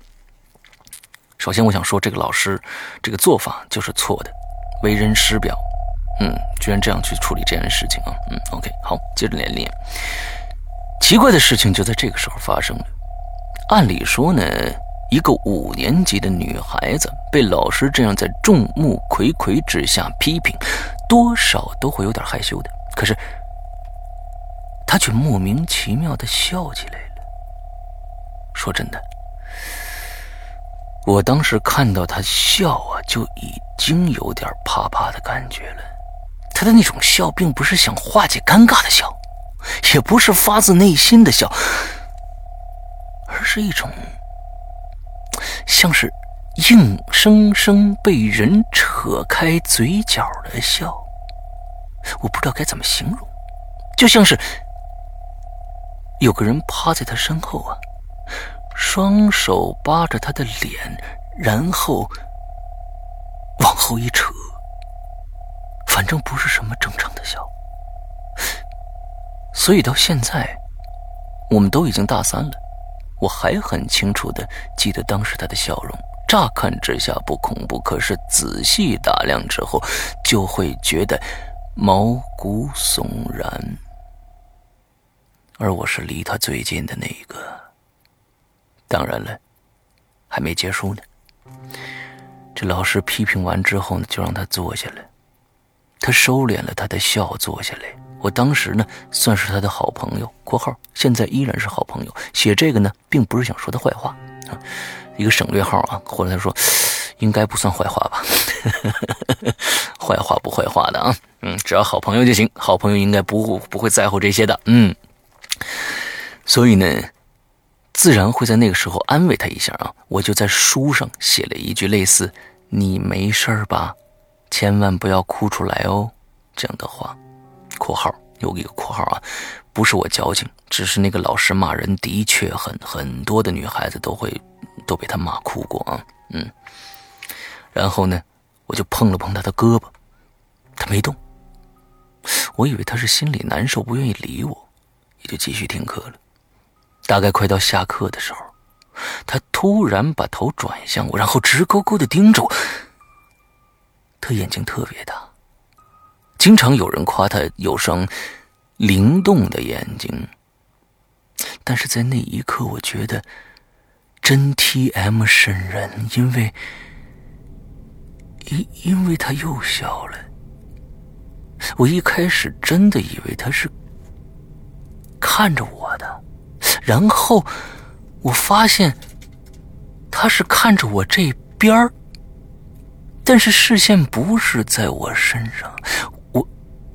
首先，我想说，这个老师这个做法就是错的，为人师表。嗯，居然这样去处理这件事情啊。嗯，OK，好，接着连练。奇怪的事情就在这个时候发生了。按理说呢，一个五年级的女孩子被老师这样在众目睽睽之下批评，多少都会有点害羞的。可是。他却莫名其妙的笑起来了。说真的，我当时看到他笑啊，就已经有点怕怕的感觉了。他的那种笑，并不是想化解尴尬的笑，也不是发自内心的笑，而是一种像是硬生生被人扯开嘴角的笑。我不知道该怎么形容，就像是……有个人趴在他身后啊，双手扒着他的脸，然后往后一扯，反正不是什么正常的笑。所以到现在，我们都已经大三了，我还很清楚的记得当时他的笑容，乍看之下不恐怖，可是仔细打量之后，就会觉得毛骨悚然。而我是离他最近的那一个。当然了，还没结束呢。这老师批评完之后呢，就让他坐下来。他收敛了他的笑，坐下来。我当时呢，算是他的好朋友（括号现在依然是好朋友）。写这个呢，并不是想说他坏话，一个省略号啊。或者他说，应该不算坏话吧？<laughs> 坏话不坏话的啊？嗯，只要好朋友就行。好朋友应该不不会在乎这些的。嗯。所以呢，自然会在那个时候安慰他一下啊。我就在书上写了一句类似“你没事吧，千万不要哭出来哦”这样的话。括号有一个括号啊，不是我矫情，只是那个老师骂人的确很很多的女孩子都会都被他骂哭过啊。嗯，然后呢，我就碰了碰他的胳膊，他没动。我以为他是心里难受，不愿意理我。也就继续听课了。大概快到下课的时候，他突然把头转向我，然后直勾勾的盯着我。他眼睛特别大，经常有人夸他有双灵动的眼睛。但是在那一刻，我觉得真 T M 瘆人，因为因因为他又笑了。我一开始真的以为他是。看着我的，然后我发现他是看着我这边儿，但是视线不是在我身上，我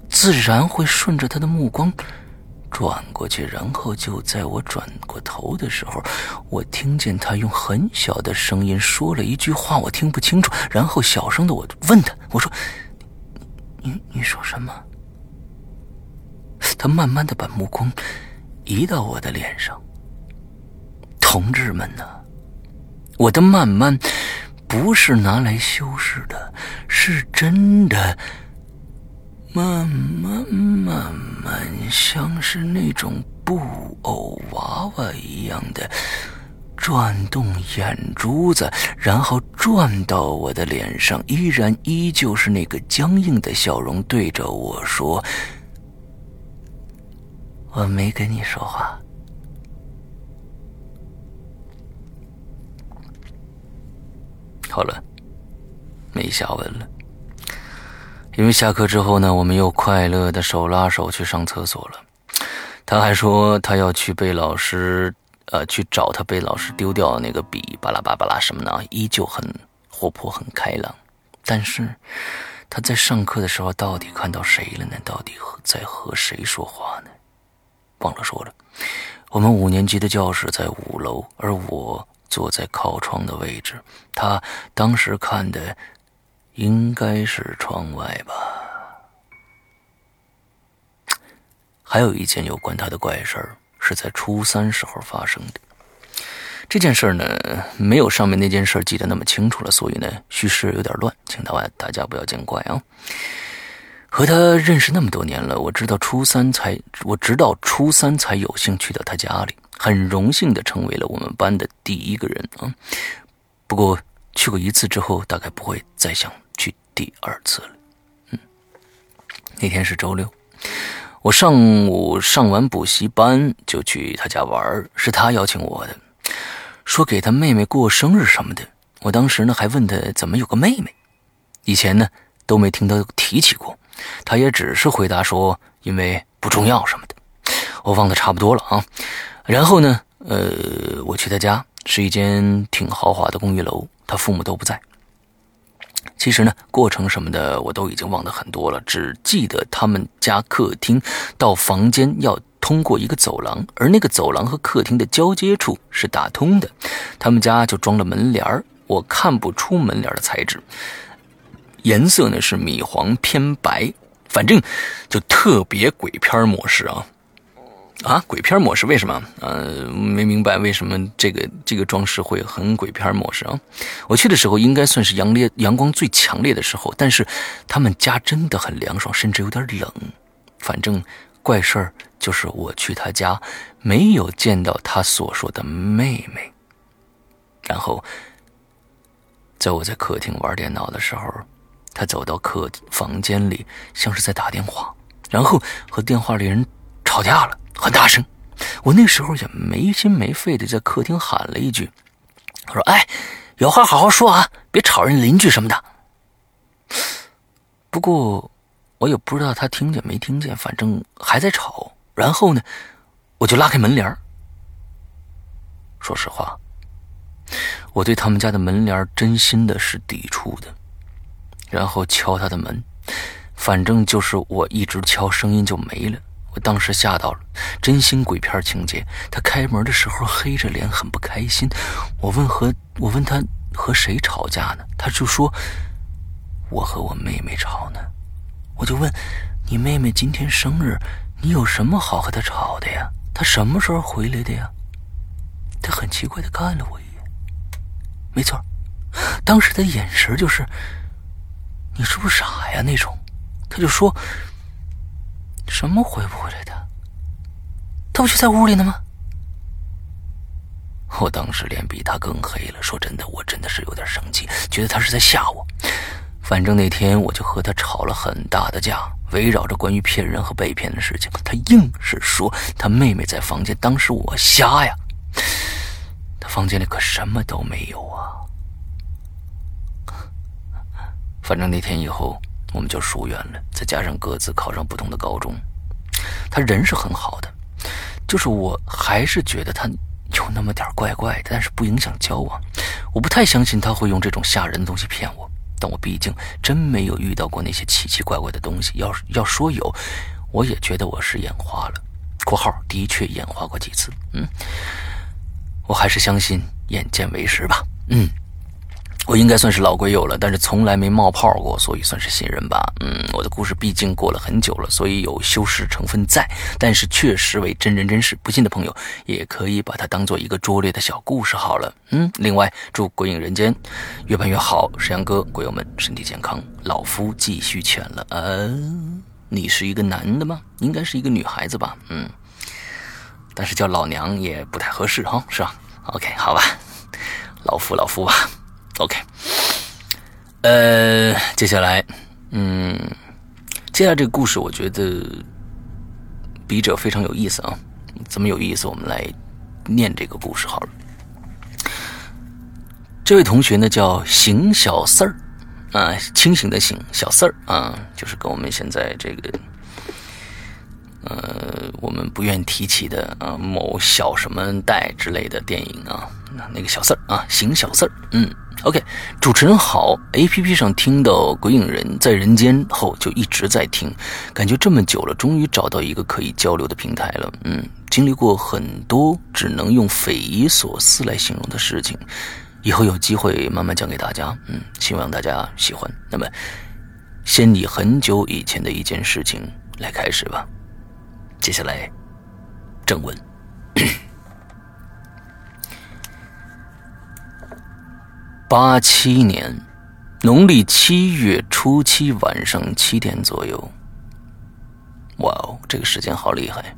自然会顺着他的目光。转过去，然后就在我转过头的时候，我听见他用很小的声音说了一句话，我听不清楚。然后小声的我问他：“我说，你你说什么？”他慢慢的把目光移到我的脸上。同志们呢？我的慢慢不是拿来修饰的，是真的。慢慢慢慢，像是那种布偶娃娃一样的转动眼珠子，然后转到我的脸上，依然依旧是那个僵硬的笑容，对着我说：“我没跟你说话。”好了，没下文了。因为下课之后呢，我们又快乐的手拉手去上厕所了。他还说他要去被老师，呃，去找他被老师丢掉那个笔，巴拉巴拉拉什么的，依旧很活泼很开朗。但是他在上课的时候到底看到谁了呢？到底在和谁说话呢？忘了说了，我们五年级的教室在五楼，而我坐在靠窗的位置。他当时看的。应该是窗外吧。还有一件有关他的怪事儿，是在初三时候发生的。这件事呢，没有上面那件事记得那么清楚了，所以呢，叙事有点乱，请大家大家不要见怪啊。和他认识那么多年了，我知道初三才，我直到初三才有幸去到他家里，很荣幸的成为了我们班的第一个人啊。不过去过一次之后，大概不会再想去。第二次了，嗯，那天是周六，我上午上完补习班就去他家玩，是他邀请我的，说给他妹妹过生日什么的。我当时呢还问他怎么有个妹妹，以前呢都没听他提起过，他也只是回答说因为不重要什么的。我忘得差不多了啊。然后呢，呃，我去他家，是一间挺豪华的公寓楼，他父母都不在。其实呢，过程什么的我都已经忘得很多了，只记得他们家客厅到房间要通过一个走廊，而那个走廊和客厅的交接处是打通的。他们家就装了门帘儿，我看不出门帘的材质，颜色呢是米黄偏白，反正就特别鬼片模式啊。啊，鬼片模式为什么？呃，没明白为什么这个这个装饰会很鬼片模式啊？我去的时候应该算是阳烈阳光最强烈的时候，但是他们家真的很凉爽，甚至有点冷。反正怪事儿就是我去他家没有见到他所说的妹妹。然后在我在客厅玩电脑的时候，他走到客房间里，像是在打电话，然后和电话里人吵架了。很大声，我那时候也没心没肺的在客厅喊了一句：“我说，哎，有话好好说啊，别吵人邻居什么的。”不过我也不知道他听见没听见，反正还在吵。然后呢，我就拉开门帘说实话，我对他们家的门帘真心的是抵触的。然后敲他的门，反正就是我一直敲，声音就没了。我当时吓到了，真心鬼片情节。他开门的时候黑着脸，很不开心。我问和我问他和谁吵架呢？他就说我和我妹妹吵呢。我就问你妹妹今天生日，你有什么好和她吵的呀？她什么时候回来的呀？他很奇怪的看了我一眼。没错，当时的眼神就是你是不是傻呀那种。他就说。什么回不回来的？他不就在屋里呢吗？我当时脸比他更黑了。说真的，我真的是有点生气，觉得他是在吓我。反正那天我就和他吵了很大的架，围绕着关于骗人和被骗的事情。他硬是说他妹妹在房间，当时我瞎呀。他房间里可什么都没有啊。反正那天以后。我们就疏远了，再加上各自考上不同的高中，他人是很好的，就是我还是觉得他有那么点怪怪的，但是不影响交往。我不太相信他会用这种吓人的东西骗我，但我毕竟真没有遇到过那些奇奇怪怪的东西。要要说有，我也觉得我是眼花了。（括号的确眼花过几次。）嗯，我还是相信眼见为实吧。嗯。我应该算是老鬼友了，但是从来没冒泡过，所以算是新人吧。嗯，我的故事毕竟过了很久了，所以有修饰成分在，但是确实为真人真事。不信的朋友也可以把它当做一个拙劣的小故事好了。嗯，另外祝鬼影人间越办越好，石阳哥鬼友们身体健康，老夫继续犬了。呃，你是一个男的吗？应该是一个女孩子吧？嗯，但是叫老娘也不太合适哈，是吧？OK，好吧，老夫老夫吧。OK，呃，接下来，嗯，接下来这个故事，我觉得笔者非常有意思啊。怎么有意思？我们来念这个故事好了。这位同学呢叫邢小四儿啊，清醒的醒，小四儿啊，就是跟我们现在这个呃，我们不愿提起的啊某小什么代之类的电影啊，那那个小四儿啊，邢小四儿，嗯。OK，主持人好。APP 上听到《鬼影人在人间》后，就一直在听，感觉这么久了，终于找到一个可以交流的平台了。嗯，经历过很多只能用匪夷所思来形容的事情，以后有机会慢慢讲给大家。嗯，希望大家喜欢。那么，先以很久以前的一件事情来开始吧。接下来，正文。八七年农历七月初七晚上七点左右，哇哦，这个时间好厉害！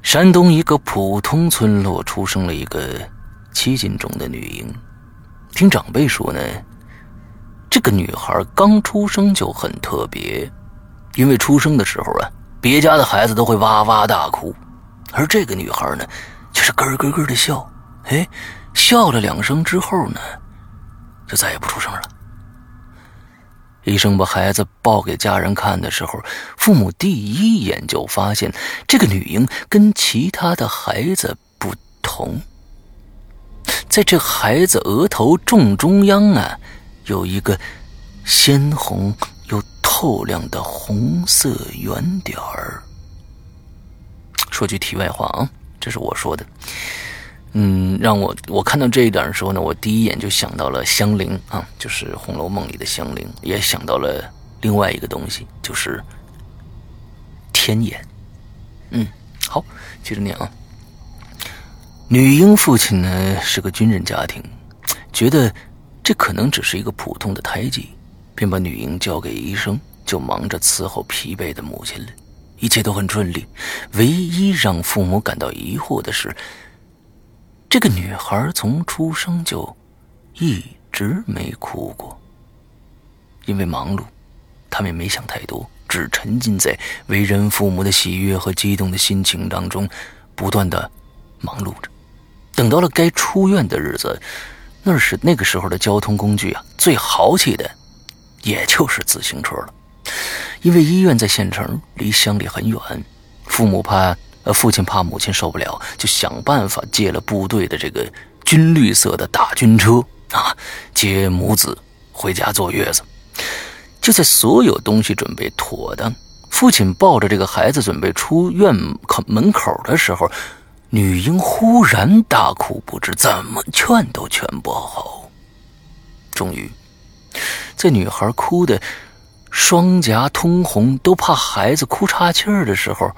山东一个普通村落出生了一个七斤重的女婴。听长辈说呢，这个女孩刚出生就很特别，因为出生的时候啊，别家的孩子都会哇哇大哭，而这个女孩呢，却是咯咯咯的笑。哎。笑了两声之后呢，就再也不出声了。医生把孩子抱给家人看的时候，父母第一眼就发现这个女婴跟其他的孩子不同，在这孩子额头正中央啊，有一个鲜红又透亮的红色圆点儿。说句题外话啊，这是我说的。嗯，让我我看到这一段的时候呢，我第一眼就想到了香菱啊，就是《红楼梦》里的香菱，也想到了另外一个东西，就是天眼。嗯，好，接着念啊。女婴父亲呢是个军人家庭，觉得这可能只是一个普通的胎记，便把女婴交给医生，就忙着伺候疲惫的母亲了。一切都很顺利，唯一让父母感到疑惑的是。这个女孩从出生就一直没哭过，因为忙碌，他们也没想太多，只沉浸在为人父母的喜悦和激动的心情当中，不断的忙碌着。等到了该出院的日子，那是那个时候的交通工具啊，最豪气的，也就是自行车了，因为医院在县城，离乡里很远，父母怕。呃，父亲怕母亲受不了，就想办法借了部队的这个军绿色的大军车啊，接母子回家坐月子。就在所有东西准备妥当，父亲抱着这个孩子准备出院口门口的时候，女婴忽然大哭，不知怎么劝都劝不好。终于，在女孩哭的双颊通红，都怕孩子哭岔气儿的时候。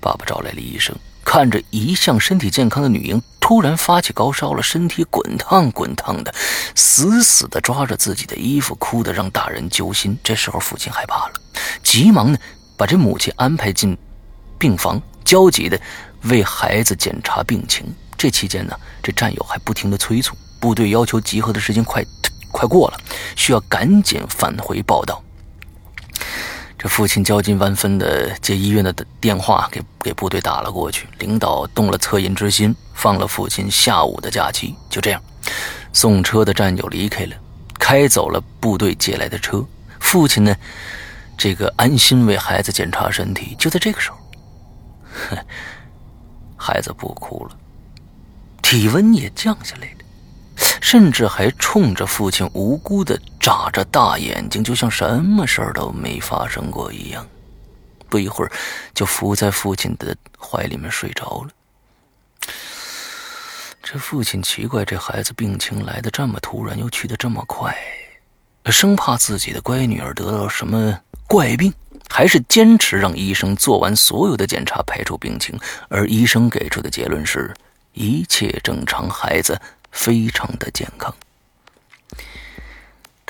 爸爸找来了医生，看着一向身体健康的女婴突然发起高烧了，身体滚烫滚烫的，死死的抓着自己的衣服，哭得让大人揪心。这时候父亲害怕了，急忙呢把这母亲安排进病房，焦急的为孩子检查病情。这期间呢，这战友还不停的催促，部队要求集合的时间快快过了，需要赶紧返回报道。这父亲焦急万分的接医院的电话，给给部队打了过去。领导动了恻隐之心，放了父亲下午的假期。就这样，送车的战友离开了，开走了部队借来的车。父亲呢，这个安心为孩子检查身体。就在这个时候，孩子不哭了，体温也降下来了，甚至还冲着父亲无辜的眨着大眼睛，就像什么事儿都没发生过一样。不一会儿，就伏在父亲的怀里面睡着了。这父亲奇怪，这孩子病情来的这么突然，又去的这么快，生怕自己的乖女儿得到什么怪病。还是坚持让医生做完所有的检查，排除病情。而医生给出的结论是一切正常，孩子非常的健康。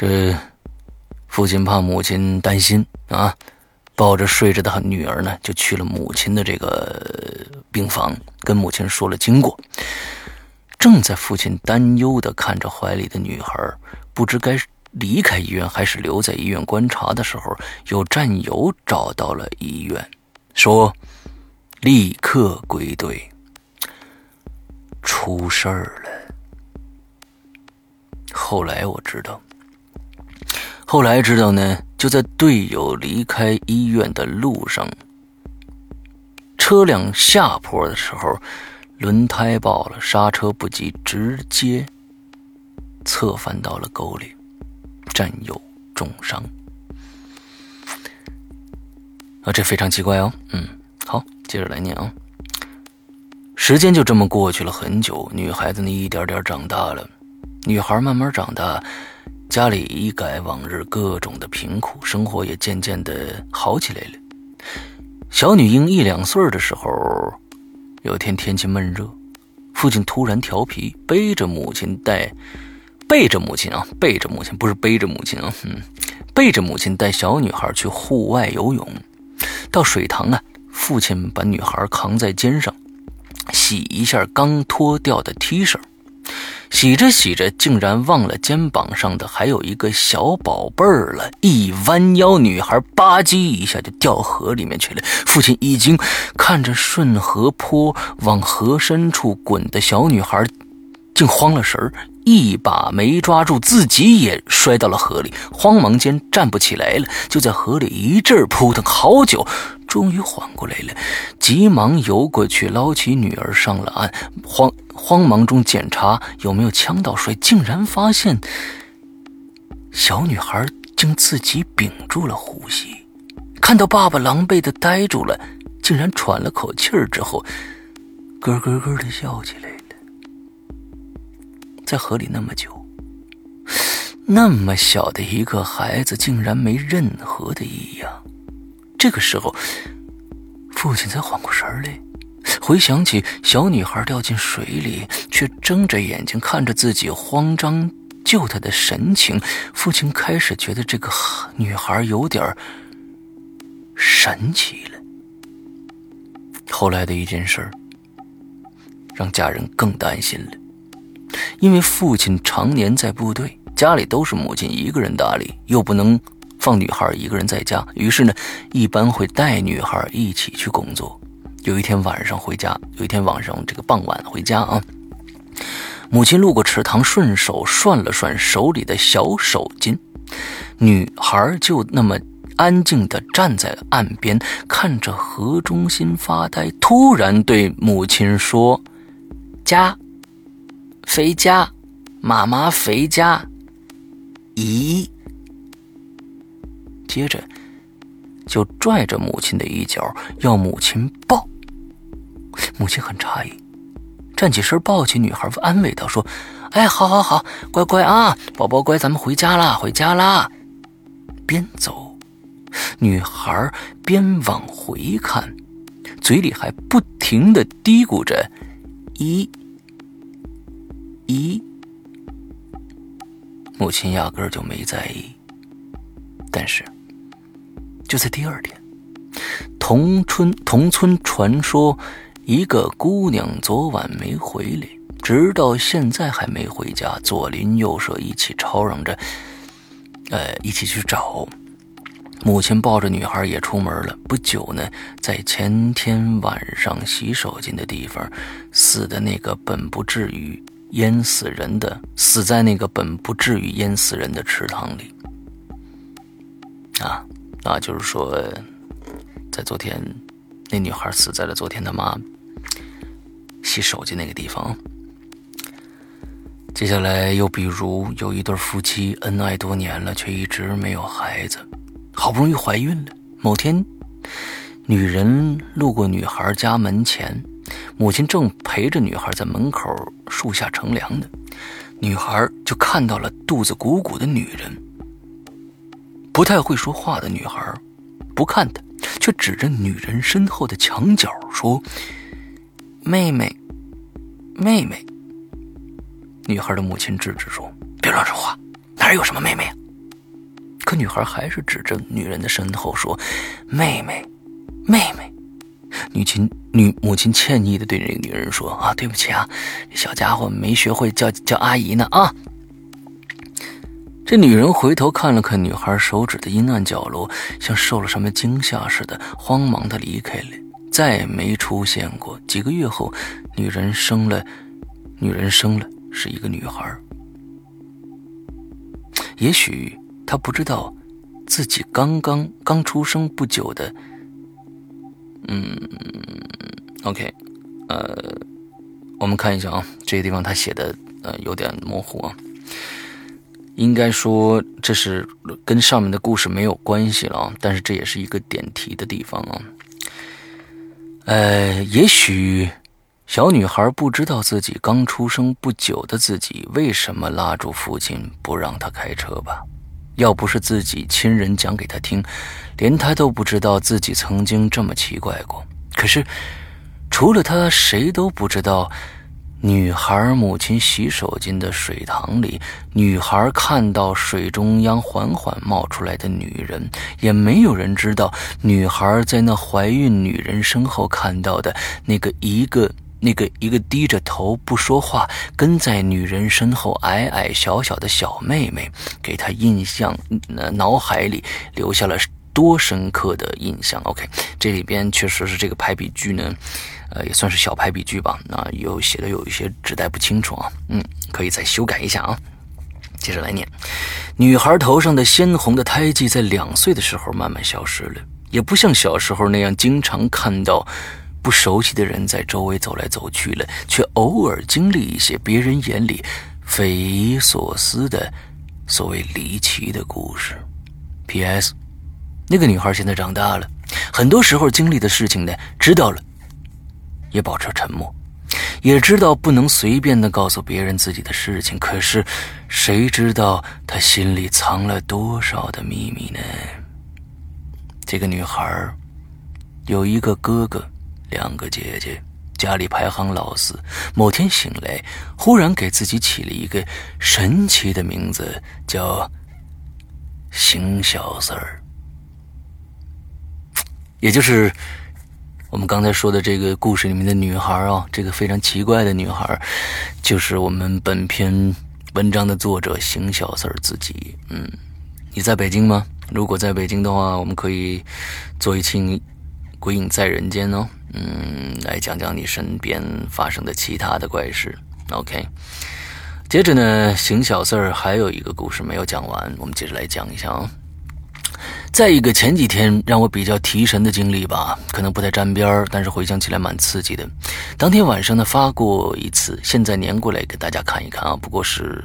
这父亲怕母亲担心啊，抱着睡着的女儿呢，就去了母亲的这个病房，跟母亲说了经过。正在父亲担忧的看着怀里的女孩，不知该。离开医院还是留在医院观察的时候，有战友找到了医院，说立刻归队。出事儿了。后来我知道，后来知道呢，就在队友离开医院的路上，车辆下坡的时候，轮胎爆了，刹车不及，直接侧翻到了沟里。战友重伤啊，这非常奇怪哦。嗯，好，接着来念啊。时间就这么过去了很久，女孩子呢一点点长大了。女孩慢慢长大，家里一改往日各种的贫苦，生活也渐渐的好起来了。小女婴一两岁的时候，有天天气闷热，父亲突然调皮，背着母亲带。背着母亲啊，背着母亲，不是背着母亲啊，嗯，背着母亲带小女孩去户外游泳，到水塘啊，父亲把女孩扛在肩上，洗一下刚脱掉的 T 恤，洗着洗着，竟然忘了肩膀上的还有一个小宝贝儿了，一弯腰，女孩吧唧一下就掉河里面去了。父亲一惊，看着顺河坡往河深处滚的小女孩，竟慌了神儿。一把没抓住，自己也摔到了河里，慌忙间站不起来了，就在河里一阵扑腾好久，终于缓过来了，急忙游过去捞起女儿上了岸，慌慌忙中检查有没有呛到水，竟然发现小女孩竟自己屏住了呼吸，看到爸爸狼狈的呆住了，竟然喘了口气儿之后，咯咯咯的笑起来了。在河里那么久，那么小的一个孩子竟然没任何的异样。这个时候，父亲才缓过神来，回想起小女孩掉进水里，却睁着眼睛看着自己，慌张救她的神情。父亲开始觉得这个女孩有点神奇了。后来的一件事，让家人更担心了。因为父亲常年在部队，家里都是母亲一个人打理，又不能放女孩一个人在家，于是呢，一般会带女孩一起去工作。有一天晚上回家，有一天晚上这个傍晚回家啊，母亲路过池塘，顺手涮了涮手里的小手巾，女孩就那么安静地站在岸边，看着河中心发呆，突然对母亲说：“家。”肥家，妈妈肥家，咦？接着就拽着母亲的衣角，要母亲抱。母亲很诧异，站起身抱起女孩，安慰道：“说，哎，好好好，乖乖啊，宝宝乖，咱们回家啦，回家啦。”边走，女孩边往回看，嘴里还不停的嘀咕着：“咦。”咦，母亲压根儿就没在意。但是，就在第二天，同村同村传说，一个姑娘昨晚没回来，直到现在还没回家。左邻右舍一起吵嚷着，呃，一起去找。母亲抱着女孩也出门了。不久呢，在前天晚上洗手间的地方，死的那个本不至于。淹死人的，死在那个本不至于淹死人的池塘里。啊，啊，就是说，在昨天那女孩死在了昨天他妈洗手机那个地方。接下来又比如有一对夫妻恩爱多年了，却一直没有孩子，好不容易怀孕了。某天，女人路过女孩家门前，母亲正陪着女孩在门口树下乘凉呢，女孩就看到了肚子鼓鼓的女人。不太会说话的女孩，不看她，却指着女人身后的墙角说：“妹妹，妹妹。”女孩的母亲制止说：“别乱说话，哪有什么妹妹啊？”可女孩还是指着女人的身后说：“妹妹，妹妹。”女亲女母亲歉意的对那个女人说：“啊，对不起啊，小家伙没学会叫叫阿姨呢啊。”这女人回头看了看女孩手指的阴暗角落，像受了什么惊吓似的，慌忙的离开了，再也没出现过。几个月后，女人生了，女人生了。是一个女孩，也许她不知道自己刚刚刚出生不久的，嗯，OK，呃，我们看一下啊，这个地方他写的呃有点模糊啊，应该说这是跟上面的故事没有关系了，但是这也是一个点题的地方啊，呃，也许。小女孩不知道自己刚出生不久的自己为什么拉住父亲不让他开车吧？要不是自己亲人讲给他听，连他都不知道自己曾经这么奇怪过。可是，除了他，谁都不知道，女孩母亲洗手间的水塘里，女孩看到水中央缓缓冒出来的女人，也没有人知道，女孩在那怀孕女人身后看到的那个一个。那个一个低着头不说话，跟在女人身后矮矮小小的小妹妹，给她印象，呃，脑海里留下了多深刻的印象。OK，这里边确实是这个排比句呢，呃，也算是小排比句吧。那有写的有一些指代不清楚啊，嗯，可以再修改一下啊。接着来念，女孩头上的鲜红的胎记在两岁的时候慢慢消失了，也不像小时候那样经常看到。不熟悉的人在周围走来走去了，却偶尔经历一些别人眼里匪夷所思的所谓离奇的故事。P.S. 那个女孩现在长大了，很多时候经历的事情呢，知道了也保持沉默，也知道不能随便的告诉别人自己的事情。可是谁知道他心里藏了多少的秘密呢？这个女孩有一个哥哥。两个姐姐，家里排行老四。某天醒来，忽然给自己起了一个神奇的名字，叫“邢小四儿”，也就是我们刚才说的这个故事里面的女孩啊。这个非常奇怪的女孩，就是我们本篇文章的作者邢小四儿自己。嗯，你在北京吗？如果在北京的话，我们可以做一期。鬼影在人间哦，嗯，来讲讲你身边发生的其他的怪事。OK，接着呢，邢小四儿还有一个故事没有讲完，我们接着来讲一下啊。再一个前几天让我比较提神的经历吧，可能不太沾边儿，但是回想起来蛮刺激的。当天晚上呢发过一次，现在粘过来给大家看一看啊。不过是，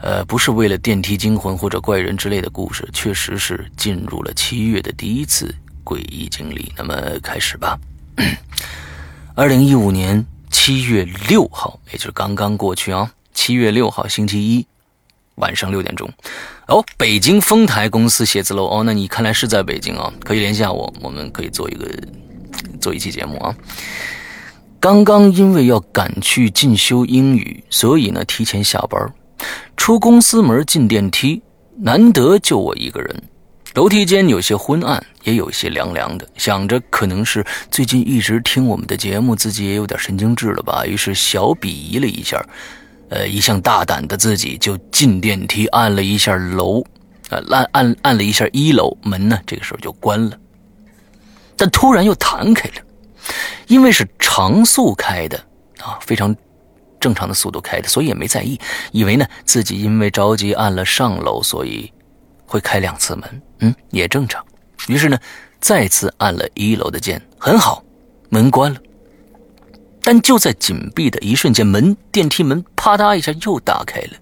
呃，不是为了电梯惊魂或者怪人之类的故事，确实是进入了七月的第一次。诡异经历，那么开始吧。<clears throat> 二零一五年七月六号，也就是刚刚过去啊，七月六号星期一晚上六点钟，哦，北京丰台公司写字楼哦，那你看来是在北京啊，可以联系下我，我们可以做一个做一期节目啊。刚刚因为要赶去进修英语，所以呢提前下班，出公司门进电梯，难得就我一个人。楼梯间有些昏暗，也有些凉凉的。想着可能是最近一直听我们的节目，自己也有点神经质了吧。于是小鄙夷了一下，呃，一向大胆的自己就进电梯，按了一下楼，呃，按按按了一下一楼门呢，这个时候就关了。但突然又弹开了，因为是常速开的啊，非常正常的速度开的，所以也没在意，以为呢自己因为着急按了上楼，所以。会开两次门，嗯，也正常。于是呢，再次按了一楼的键，很好，门关了。但就在紧闭的一瞬间，门电梯门啪嗒一下又打开了，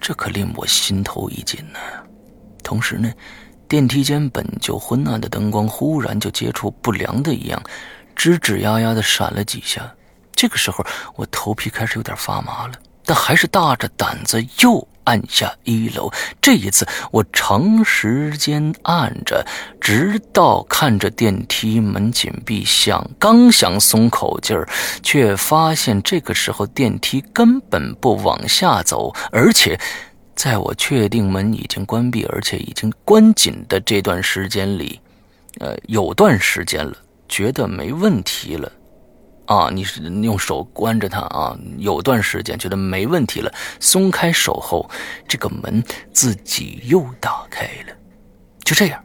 这可令我心头一紧呢。同时呢，电梯间本就昏暗的灯光忽然就接触不良的一样，吱吱呀呀的闪了几下。这个时候，我头皮开始有点发麻了，但还是大着胆子又。按下一楼，这一次我长时间按着，直到看着电梯门紧闭，想刚想松口劲儿，却发现这个时候电梯根本不往下走，而且在我确定门已经关闭，而且已经关紧的这段时间里，呃，有段时间了，觉得没问题了。啊，你是用手关着它啊？有段时间觉得没问题了，松开手后，这个门自己又打开了。就这样，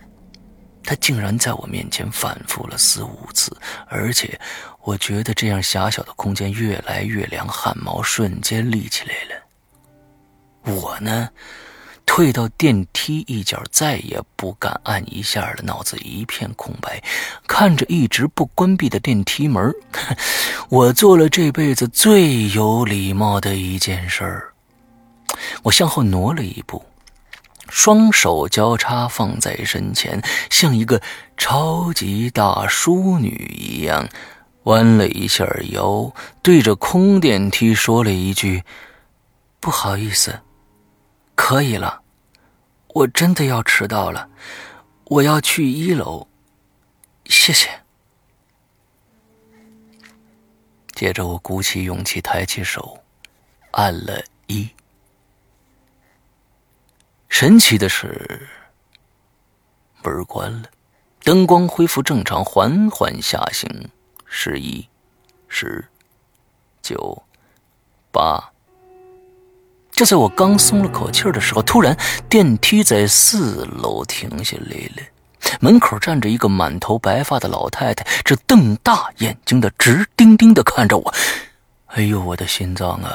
它竟然在我面前反复了四五次，而且我觉得这样狭小的空间越来越凉，汗毛瞬间立起来了。我呢？退到电梯一角，再也不敢按一下了，脑子一片空白，看着一直不关闭的电梯门，<laughs> 我做了这辈子最有礼貌的一件事儿。我向后挪了一步，双手交叉放在身前，像一个超级大淑女一样，弯了一下腰，对着空电梯说了一句：“不好意思。”可以了，我真的要迟到了，我要去一楼，谢谢。接着我鼓起勇气，抬起手，按了一。神奇的是，门关了，灯光恢复正常，缓缓下行，十一、十、九、八。就在我刚松了口气的时候，突然电梯在四楼停下来了。门口站着一个满头白发的老太太，这瞪大眼睛的直盯盯的看着我。哎呦，我的心脏啊！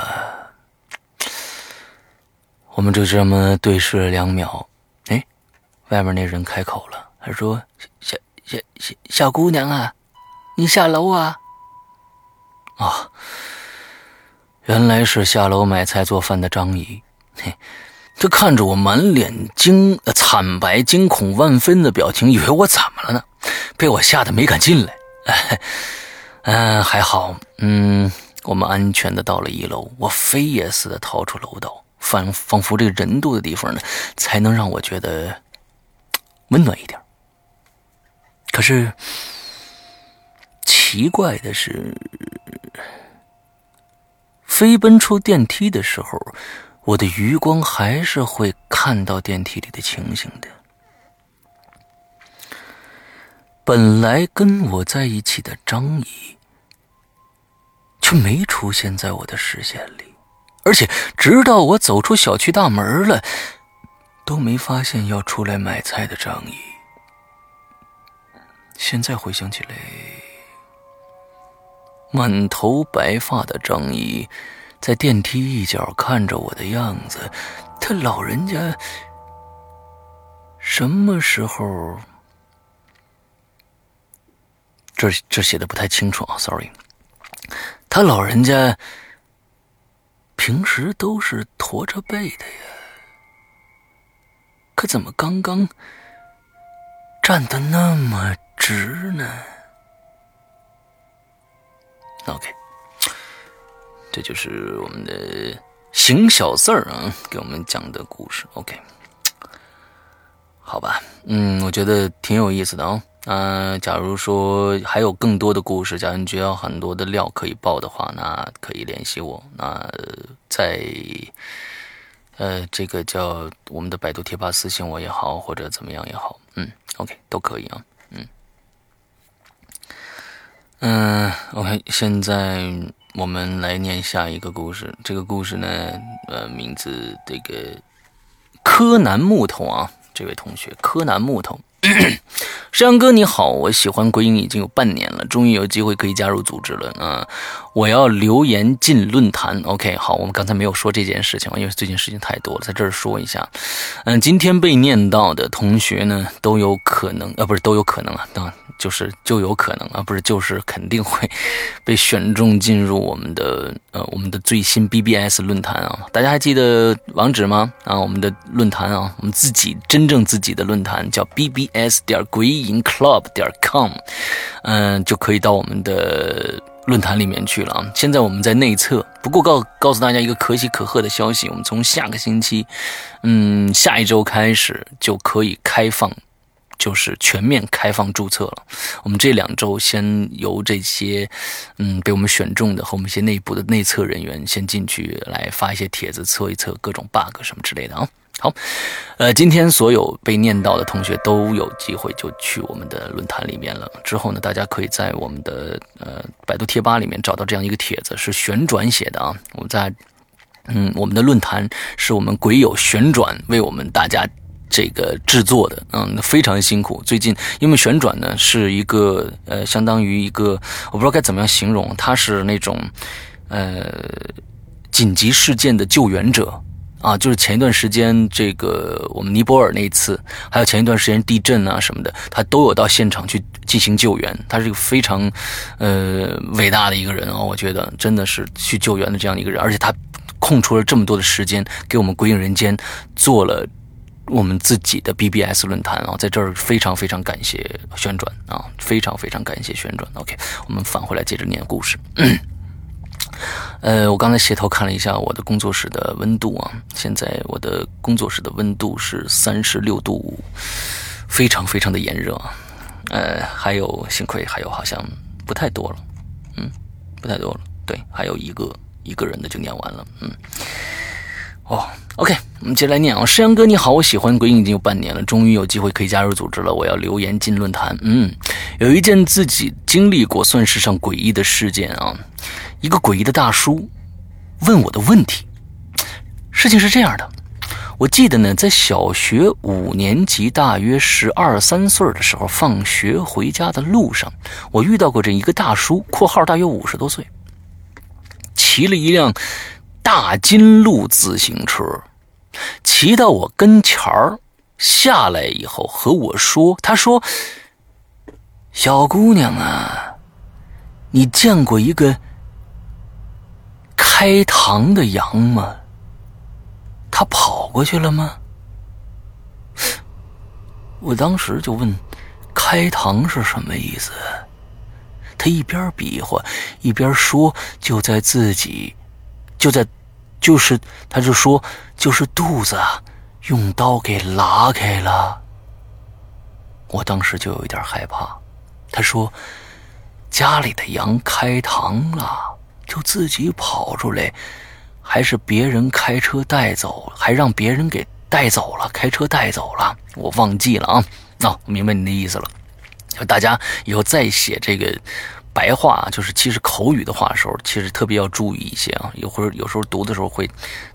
我们就这么对视了两秒。哎，外面那人开口了，他说：“小小小小姑娘啊，你下楼啊？”啊。原来是下楼买菜做饭的张姨，嘿，她看着我满脸惊、惨白、惊恐万分的表情，以为我怎么了呢？被我吓得没敢进来。嗯，还好，嗯，我们安全的到了一楼。我飞也似的逃出楼道，仿仿佛这个人多的地方呢，才能让我觉得温暖一点。可是奇怪的是。飞奔出电梯的时候，我的余光还是会看到电梯里的情形的。本来跟我在一起的张姨，却没出现在我的视线里，而且直到我走出小区大门了，都没发现要出来买菜的张姨。现在回想起来。满头白发的张姨，在电梯一角看着我的样子，他老人家什么时候？这这写的不太清楚啊，sorry。他老人家平时都是驼着背的呀，可怎么刚刚站得那么直呢？OK，这就是我们的邢小四儿啊，给我们讲的故事。OK，好吧，嗯，我觉得挺有意思的哦。嗯，假如说还有更多的故事，假如你觉得很多的料可以爆的话，那可以联系我。那在呃，这个叫我们的百度贴吧私信我也好，或者怎么样也好，嗯，OK，都可以啊。嗯，OK，现在我们来念下一个故事。这个故事呢，呃，名字这个柯南木头啊，这位同学柯南木头，<clears throat> 山羊哥你好，我喜欢鬼影已经有半年了，终于有机会可以加入组织了啊！我要留言进论坛，OK，好，我们刚才没有说这件事情，因为最近事情太多了，在这儿说一下。嗯，今天被念到的同学呢，都有可能，呃，不是都有可能啊，当就是就有可能啊，不是就是肯定会 <laughs> 被选中进入我们的呃我们的最新 BBS 论坛啊！大家还记得网址吗？啊，我们的论坛啊，我们自己真正自己的论坛叫 BBS 点鬼影。Club 点 com，嗯，就可以到我们的论坛里面去了啊。现在我们在内测，不过告告诉大家一个可喜可贺的消息，我们从下个星期，嗯，下一周开始就可以开放，就是全面开放注册了。我们这两周先由这些，嗯，被我们选中的和我们一些内部的内测人员先进去来发一些帖子，测一测各种 bug 什么之类的啊。好，呃，今天所有被念到的同学都有机会就去我们的论坛里面了。之后呢，大家可以在我们的呃百度贴吧里面找到这样一个帖子，是旋转写的啊。我们在嗯，我们的论坛是我们鬼友旋转为我们大家这个制作的，嗯，非常辛苦。最近因为旋转呢是一个呃，相当于一个我不知道该怎么样形容，它是那种呃紧急事件的救援者。啊，就是前一段时间这个我们尼泊尔那一次，还有前一段时间地震啊什么的，他都有到现场去进行救援。他是一个非常，呃，伟大的一个人啊，我觉得真的是去救援的这样一个人。而且他空出了这么多的时间，给我们鬼影人间做了我们自己的 BBS 论坛啊，在这儿非常非常感谢旋转啊，非常非常感谢旋转。OK，我们返回来接着念故事。<coughs> 呃，我刚才斜头看了一下我的工作室的温度啊，现在我的工作室的温度是三十六度五，非常非常的炎热。呃，还有幸亏还有好像不太多了，嗯，不太多了。对，还有一个一个人的就念完了，嗯。哦，OK，我们接着来念啊，山羊哥你好，我喜欢鬼影已经有半年了，终于有机会可以加入组织了，我要留言进论坛。嗯，有一件自己经历过算是上诡异的事件啊。一个诡异的大叔问我的问题。事情是这样的，我记得呢，在小学五年级，大约十二三岁的时候，放学回家的路上，我遇到过这一个大叔（括号大约五十多岁），骑了一辆大金鹿自行车，骑到我跟前儿，下来以后和我说：“他说，小姑娘啊，你见过一个？”开膛的羊吗？他跑过去了吗？我当时就问：“开膛是什么意思？”他一边比划一边说：“就在自己，就在，就是，他就说就是肚子用刀给拉开了。”我当时就有一点害怕。他说：“家里的羊开膛了。”就自己跑出来，还是别人开车带走，还让别人给带走了，开车带走了，我忘记了啊。那我明白你的意思了，大家以后再写这个白话，就是其实口语的话的时候，其实特别要注意一些啊，有会有时候读的时候会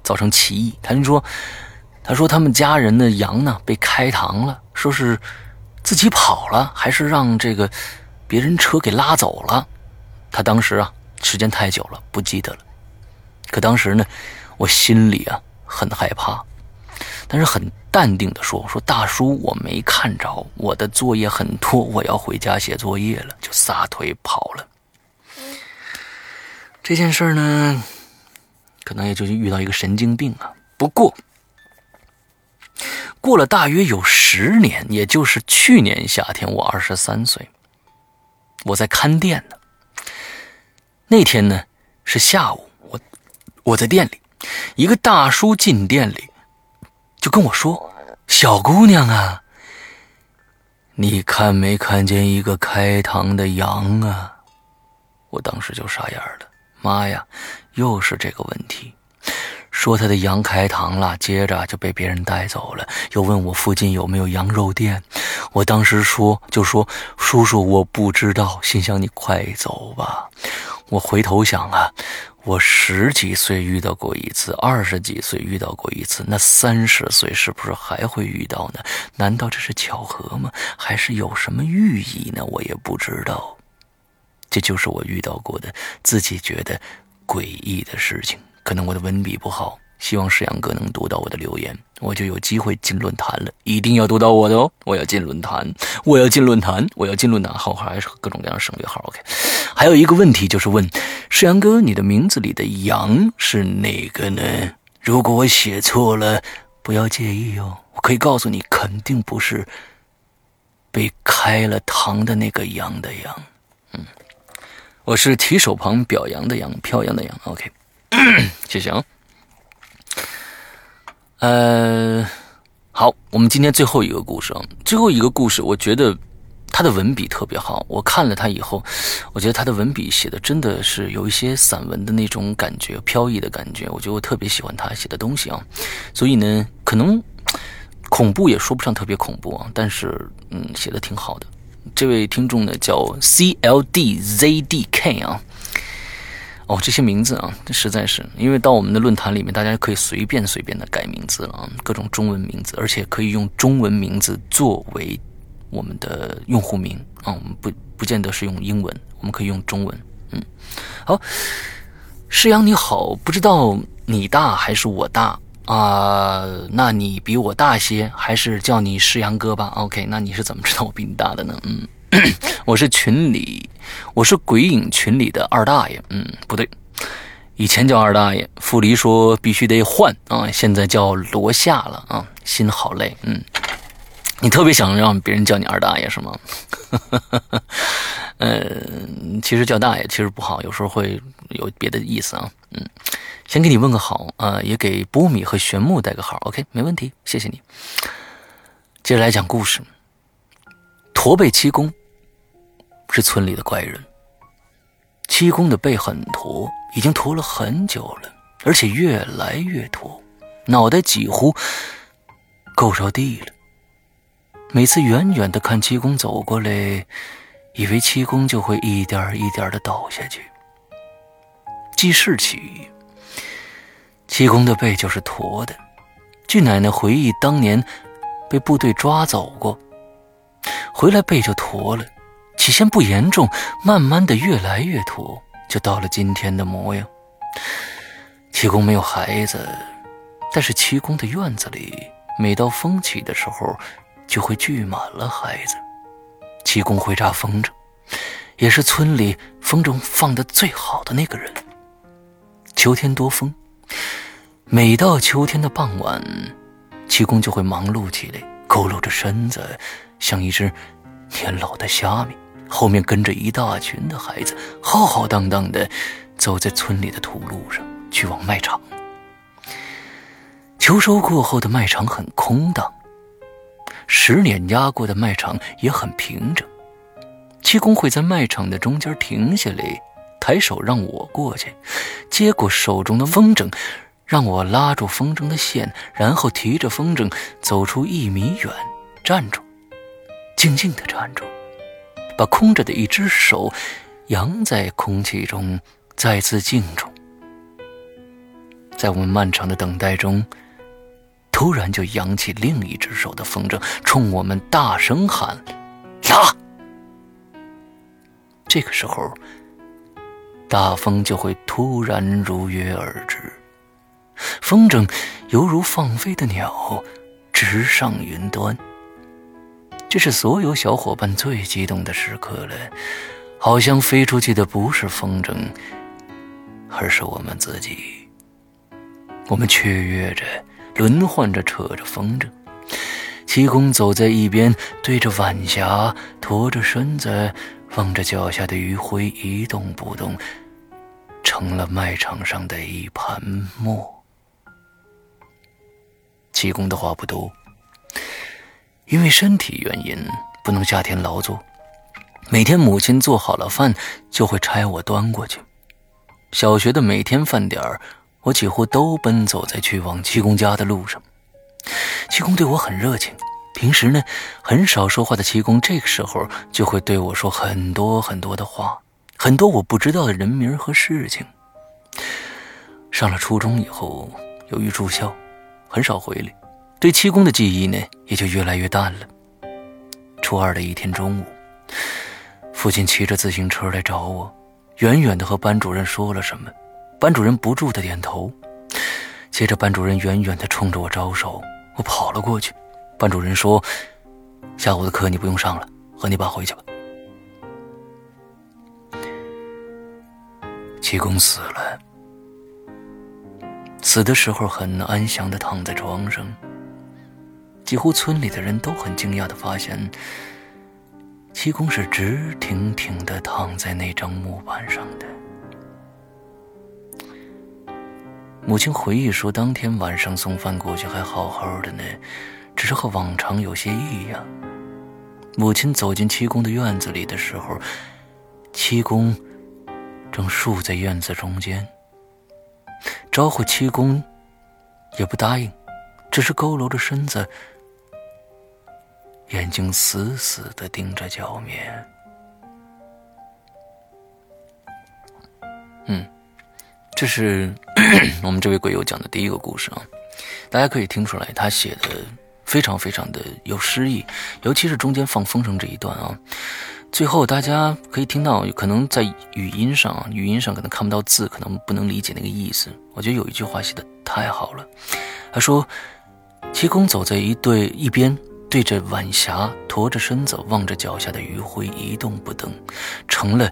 造成歧义。他就说，他说他们家人的羊呢被开膛了，说是自己跑了，还是让这个别人车给拉走了。他当时啊。时间太久了，不记得了。可当时呢，我心里啊很害怕，但是很淡定的说：“说大叔，我没看着，我的作业很多，我要回家写作业了。”就撒腿跑了。这件事呢，可能也就是遇到一个神经病啊。不过，过了大约有十年，也就是去年夏天，我二十三岁，我在看店呢。那天呢是下午，我我在店里，一个大叔进店里，就跟我说：“小姑娘啊，你看没看见一个开膛的羊啊？”我当时就傻眼了，妈呀，又是这个问题。说他的羊开膛了，接着就被别人带走了，又问我附近有没有羊肉店。我当时说就说叔叔我不知道，心想你快走吧。我回头想啊，我十几岁遇到过一次，二十几岁遇到过一次，那三十岁是不是还会遇到呢？难道这是巧合吗？还是有什么寓意呢？我也不知道。这就是我遇到过的自己觉得诡异的事情。可能我的文笔不好。希望世阳哥能读到我的留言，我就有机会进论坛了。一定要读到我的哦！我要进论坛，我要进论坛，我要进论坛。号还是各种各样省略号。OK，还有一个问题就是问世阳哥，你的名字里的“阳”是哪个呢？如果我写错了，不要介意哦。我可以告诉你，肯定不是被开了膛的那个“阳”的“阳”。嗯，我是提手旁表扬的“扬”，飘扬的“扬”。OK，谢谢啊。呃，好，我们今天最后一个故事啊，最后一个故事，我觉得他的文笔特别好。我看了他以后，我觉得他的文笔写的真的是有一些散文的那种感觉，飘逸的感觉。我觉得我特别喜欢他写的东西啊，所以呢，可能恐怖也说不上特别恐怖啊，但是嗯，写的挺好的。这位听众呢叫 C L D Z D K 啊。哦，这些名字啊，实在是因为到我们的论坛里面，大家可以随便随便的改名字了啊，各种中文名字，而且可以用中文名字作为我们的用户名啊，我们不不见得是用英文，我们可以用中文。嗯，好，诗阳你好，不知道你大还是我大啊？那你比我大些，还是叫你诗阳哥吧？OK，那你是怎么知道我比你大的呢？嗯。<coughs> 我是群里，我是鬼影群里的二大爷。嗯，不对，以前叫二大爷，傅离说必须得换啊，现在叫罗夏了啊，心好累。嗯，你特别想让别人叫你二大爷是吗？嗯，<laughs> 其实叫大爷其实不好，有时候会有别的意思啊。嗯，先给你问个好啊，也给波米和玄木带个好。OK，没问题，谢谢你。接着来讲故事，驼背七公。是村里的怪人。七公的背很驼，已经驼了很久了，而且越来越驼，脑袋几乎够着地了。每次远远的看七公走过来，以为七公就会一点一点的倒下去。记事起，七公的背就是驼的。据奶奶回忆，当年被部队抓走过，回来背就驼了。起先不严重，慢慢的越来越土，就到了今天的模样。七公没有孩子，但是七公的院子里，每到风起的时候，就会聚满了孩子。七公会扎风筝，也是村里风筝放的最好的那个人。秋天多风，每到秋天的傍晚，七公就会忙碌起来，佝偻着身子，像一只年老的虾米。后面跟着一大群的孩子，浩浩荡荡的走在村里的土路上，去往卖场。秋收过后的卖场很空荡，十碾压过的卖场也很平整。七公会在卖场的中间停下来，抬手让我过去，接过手中的风筝，让我拉住风筝的线，然后提着风筝走出一米远，站住，静静的站住。把空着的一只手扬在空气中，再次静住。在我们漫长的等待中，突然就扬起另一只手的风筝，冲我们大声喊：“拉！”这个时候，大风就会突然如约而至，风筝犹如放飞的鸟，直上云端。这是所有小伙伴最激动的时刻了，好像飞出去的不是风筝，而是我们自己。我们雀跃着，轮换着扯着风筝。七公走在一边，对着晚霞，驼着身子，望着脚下的余晖，一动不动，成了卖场上的一盘墨。七公的话不多。因为身体原因，不能夏天劳作。每天母亲做好了饭，就会差我端过去。小学的每天饭点儿我几乎都奔走在去往七公家的路上。七公对我很热情，平时呢很少说话的七公，这个时候就会对我说很多很多的话，很多我不知道的人名和事情。上了初中以后，由于住校，很少回来，对七公的记忆呢也就越来越淡了。初二的一天中午，父亲骑着自行车来找我，远远的和班主任说了什么，班主任不住的点头，接着班主任远远的冲着我招手，我跑了过去，班主任说：“下午的课你不用上了，和你爸回去吧。”七公死了。死的时候很安详的躺在床上，几乎村里的人都很惊讶的发现，七公是直挺挺的躺在那张木板上的。母亲回忆说，当天晚上送饭过去还好好的呢，只是和往常有些异样。母亲走进七公的院子里的时候，七公正竖在院子中间。招呼七公，也不答应，只是佝偻着身子，眼睛死死的盯着脚面。嗯，这是 <coughs> 我们这位鬼友讲的第一个故事啊，大家可以听出来，他写的非常非常的有诗意，尤其是中间放风声这一段啊。最后，大家可以听到，可能在语音上，语音上可能看不到字，可能不能理解那个意思。我觉得有一句话写的太好了，他说：“七公走在一对一边，对着晚霞，驼着身子望着脚下的余晖，一动不动，成了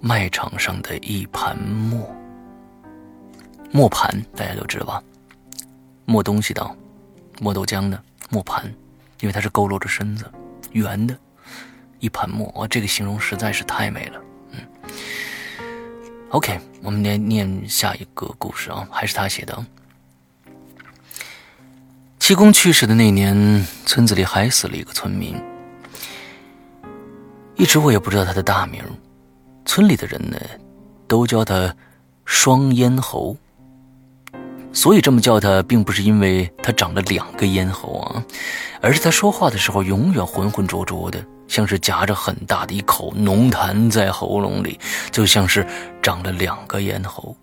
麦场上的一盘磨。磨盘大家都知道吧？磨东西的，磨豆浆的磨盘，因为它是佝偻着身子，圆的。”一盘磨，哇，这个形容实在是太美了。嗯，OK，我们来念下一个故事啊，还是他写的。七公去世的那年，村子里还死了一个村民，一直我也不知道他的大名，村里的人呢，都叫他双咽喉。所以这么叫他，并不是因为他长了两个咽喉啊，而是他说话的时候永远浑浑浊浊的，像是夹着很大的一口浓痰在喉咙里，就像是长了两个咽喉。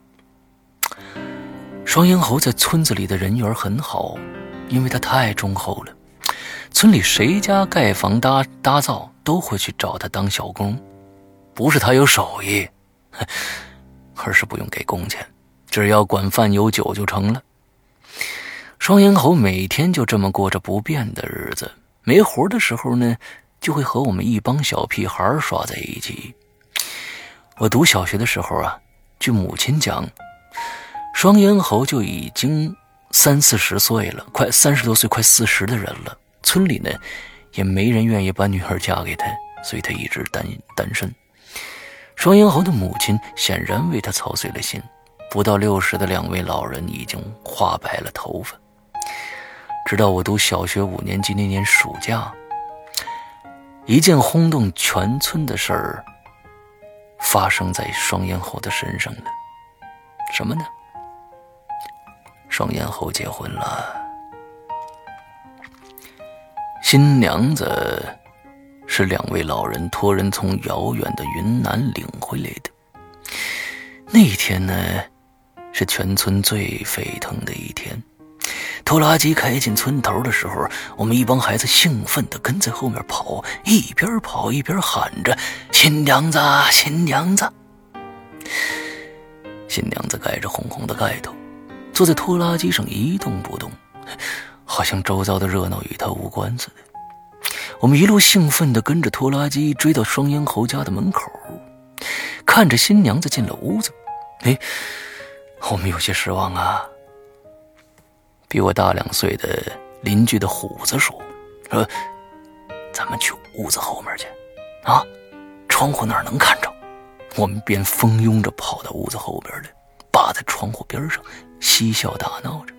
双咽喉在村子里的人缘很好，因为他太忠厚了，村里谁家盖房搭搭灶都会去找他当小工，不是他有手艺，<laughs> 而是不用给工钱。只要管饭有酒就成了。双咽喉每天就这么过着不变的日子，没活的时候呢，就会和我们一帮小屁孩耍在一起。我读小学的时候啊，据母亲讲，双咽喉就已经三四十岁了，快三十多岁，快四十的人了。村里呢，也没人愿意把女儿嫁给他，所以他一直单单身。双英豪的母亲显然为他操碎了心。不到六十的两位老人已经花白了头发。直到我读小学五年级那年暑假，一件轰动全村的事儿发生在双英豪的身上了。什么呢？双燕后结婚了，新娘子是两位老人托人从遥远的云南领回来的。那天呢？是全村最沸腾的一天。拖拉机开进村头的时候，我们一帮孩子兴奋地跟在后面跑，一边跑一边喊着：“新娘子，新娘子！”新娘子盖着红红的盖头，坐在拖拉机上一动不动，好像周遭的热闹与他无关似的。我们一路兴奋地跟着拖拉机追到双咽喉家的门口，看着新娘子进了屋子，哎。我们有些失望啊。比我大两岁的邻居的虎子说：“说咱们去屋子后面去，啊，窗户那能看着。”我们便蜂拥着跑到屋子后边来，扒在窗户边上嬉笑打闹着。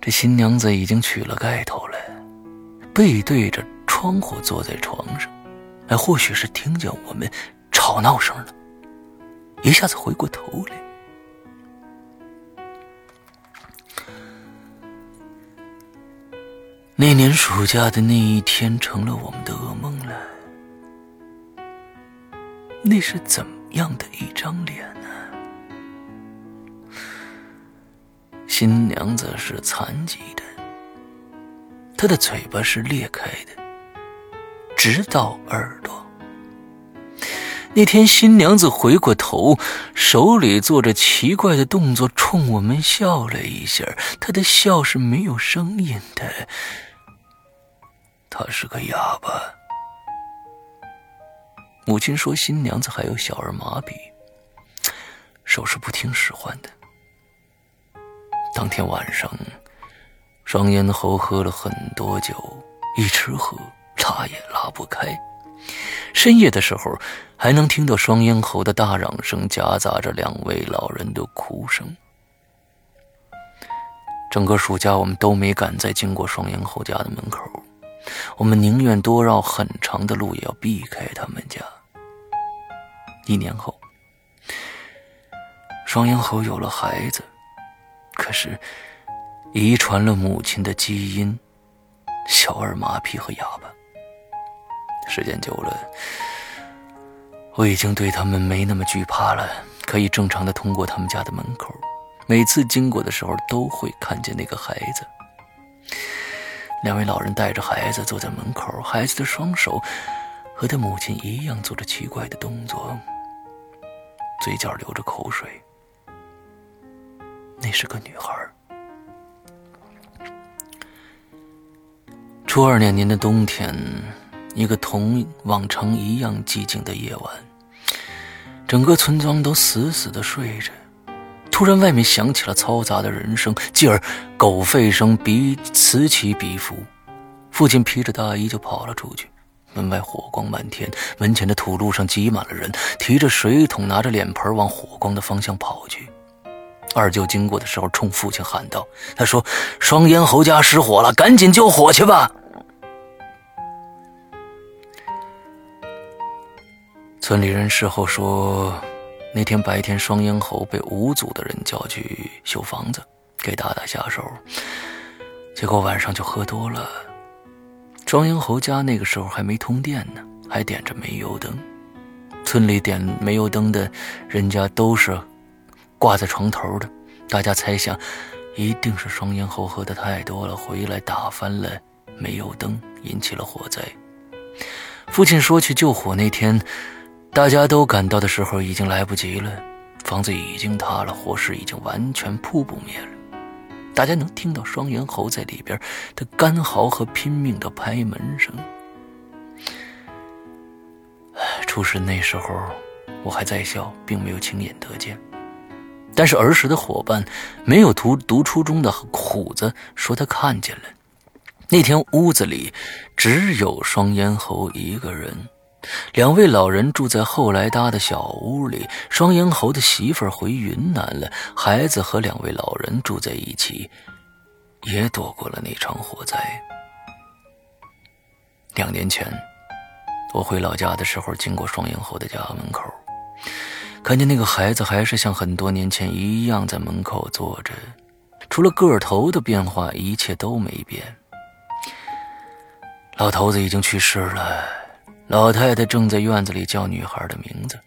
这新娘子已经取了盖头了，背对着窗户坐在床上，哎，或许是听见我们吵闹声了。一下子回过头来，那年暑假的那一天成了我们的噩梦了。那是怎样的一张脸新娘子是残疾的，她的嘴巴是裂开的，直到耳朵。那天，新娘子回过头，手里做着奇怪的动作，冲我们笑了一下。她的笑是没有声音的，她是个哑巴。母亲说，新娘子还有小儿麻痹，手是不听使唤的。当天晚上，双咽喉喝了很多酒，一直喝，拉也拉不开。深夜的时候，还能听到双咽喉的大嚷声，夹杂着两位老人的哭声。整个暑假，我们都没敢再经过双咽喉家的门口，我们宁愿多绕很长的路，也要避开他们家。一年后，双咽喉有了孩子，可是遗传了母亲的基因——小儿麻痹和哑巴。时间久了，我已经对他们没那么惧怕了，可以正常的通过他们家的门口。每次经过的时候，都会看见那个孩子。两位老人带着孩子坐在门口，孩子的双手和他母亲一样做着奇怪的动作，嘴角流着口水。那是个女孩。初二那年的冬天。一个同往常一样寂静的夜晚，整个村庄都死死的睡着。突然，外面响起了嘈杂的人声，继而狗吠声比此起彼伏。父亲披着大衣就跑了出去。门外火光漫天，门前的土路上挤满了人，提着水桶，拿着脸盆往火光的方向跑去。二舅经过的时候，冲父亲喊道：“他说，双咽喉家失火了，赶紧救火去吧。”村里人事后说，那天白天双咽喉被五组的人叫去修房子，给打打下手，结果晚上就喝多了。双咽喉家那个时候还没通电呢，还点着煤油灯。村里点煤油灯的人家都是挂在床头的，大家猜想，一定是双咽喉喝的太多了，回来打翻了煤油灯，引起了火灾。父亲说去救火那天。大家都赶到的时候，已经来不及了，房子已经塌了，火势已经完全扑不灭了。大家能听到双猿猴在里边的干嚎和拼命的拍门声。出事那时候，我还在校，并没有亲眼得见。但是儿时的伙伴，没有读读初中的虎子说他看见了。那天屋子里只有双咽喉一个人。两位老人住在后来搭的小屋里，双咽喉的媳妇儿回云南了，孩子和两位老人住在一起，也躲过了那场火灾。两年前，我回老家的时候，经过双咽喉的家门口，看见那个孩子还是像很多年前一样在门口坐着，除了个头的变化，一切都没变。老头子已经去世了。老太太正在院子里叫女孩的名字，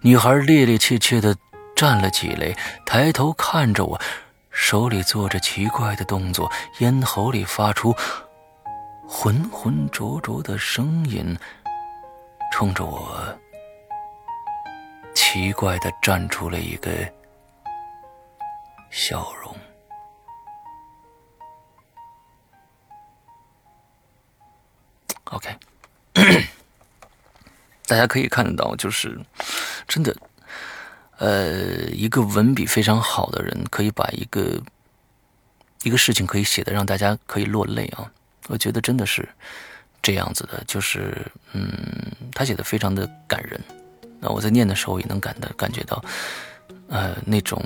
女孩趔趔趄趄地站了起来，抬头看着我，手里做着奇怪的动作，咽喉里发出浑浑浊浊的声音，冲着我奇怪的站出了一个笑容。OK。<coughs> 大家可以看得到，就是真的，呃，一个文笔非常好的人，可以把一个一个事情可以写的让大家可以落泪啊！我觉得真的是这样子的，就是嗯，他写的非常的感人。那我在念的时候也能感的感觉到，呃，那种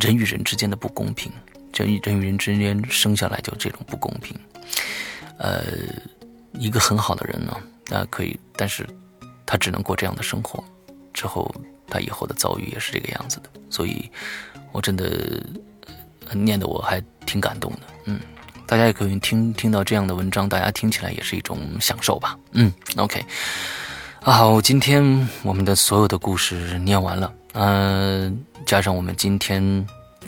人与人之间的不公平，人与人与人之间生下来就这种不公平。呃，一个很好的人呢，那可以，但是。他只能过这样的生活，之后他以后的遭遇也是这个样子的，所以，我真的念的我还挺感动的，嗯，大家也可以听听到这样的文章，大家听起来也是一种享受吧，嗯，OK，啊好，今天我们的所有的故事念完了，嗯，加上我们今天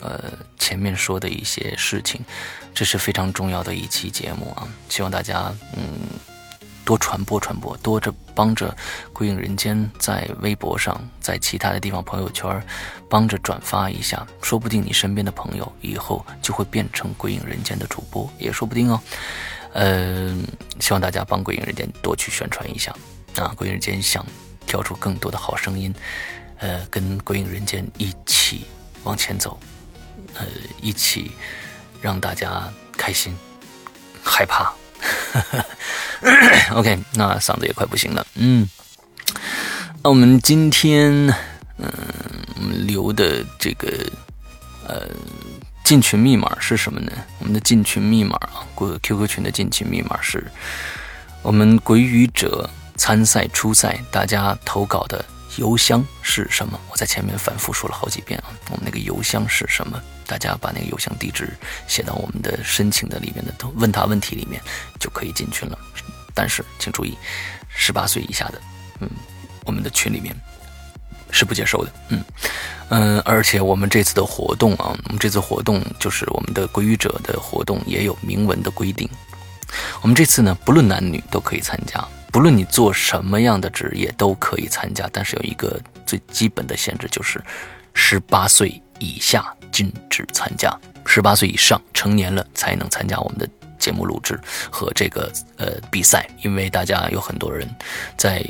呃前面说的一些事情，这是非常重要的一期节目啊，希望大家嗯多传播传播，多着帮着《归隐人间》在微博上，在其他的地方朋友圈帮着转发一下，说不定你身边的朋友以后就会变成《归隐人间》的主播，也说不定哦。嗯，希望大家帮《归隐人间》多去宣传一下。啊，归隐人间想挑出更多的好声音，呃，跟归隐人间一起往前走，呃，一起让大家开心，害怕。<coughs> OK，那嗓子也快不行了，嗯，那我们今天嗯留的这个呃进群密码是什么呢？我们的进群密码啊，QQ 群的进群密码是我们鬼语者。参赛、初赛，大家投稿的邮箱是什么？我在前面反复说了好几遍啊。我们那个邮箱是什么？大家把那个邮箱地址写到我们的申请的里面的问答问题里面，就可以进群了。但是请注意，十八岁以下的，嗯，我们的群里面是不接受的。嗯嗯，而且我们这次的活动啊，我们这次活动就是我们的归语者的活动，也有明文的规定。我们这次呢，不论男女都可以参加。不论你做什么样的职业都可以参加，但是有一个最基本的限制，就是十八岁以下禁止参加，十八岁以上成年了才能参加我们的节目录制和这个呃比赛。因为大家有很多人在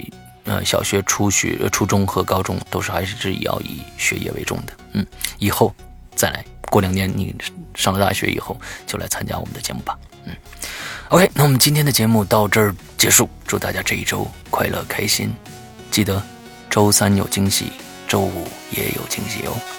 呃小学、初学、初中和高中都是还是要以学业为重的。嗯，以后再来过两年，你上了大学以后就来参加我们的节目吧。嗯。OK，那我们今天的节目到这儿结束。祝大家这一周快乐开心，记得周三有惊喜，周五也有惊喜哦。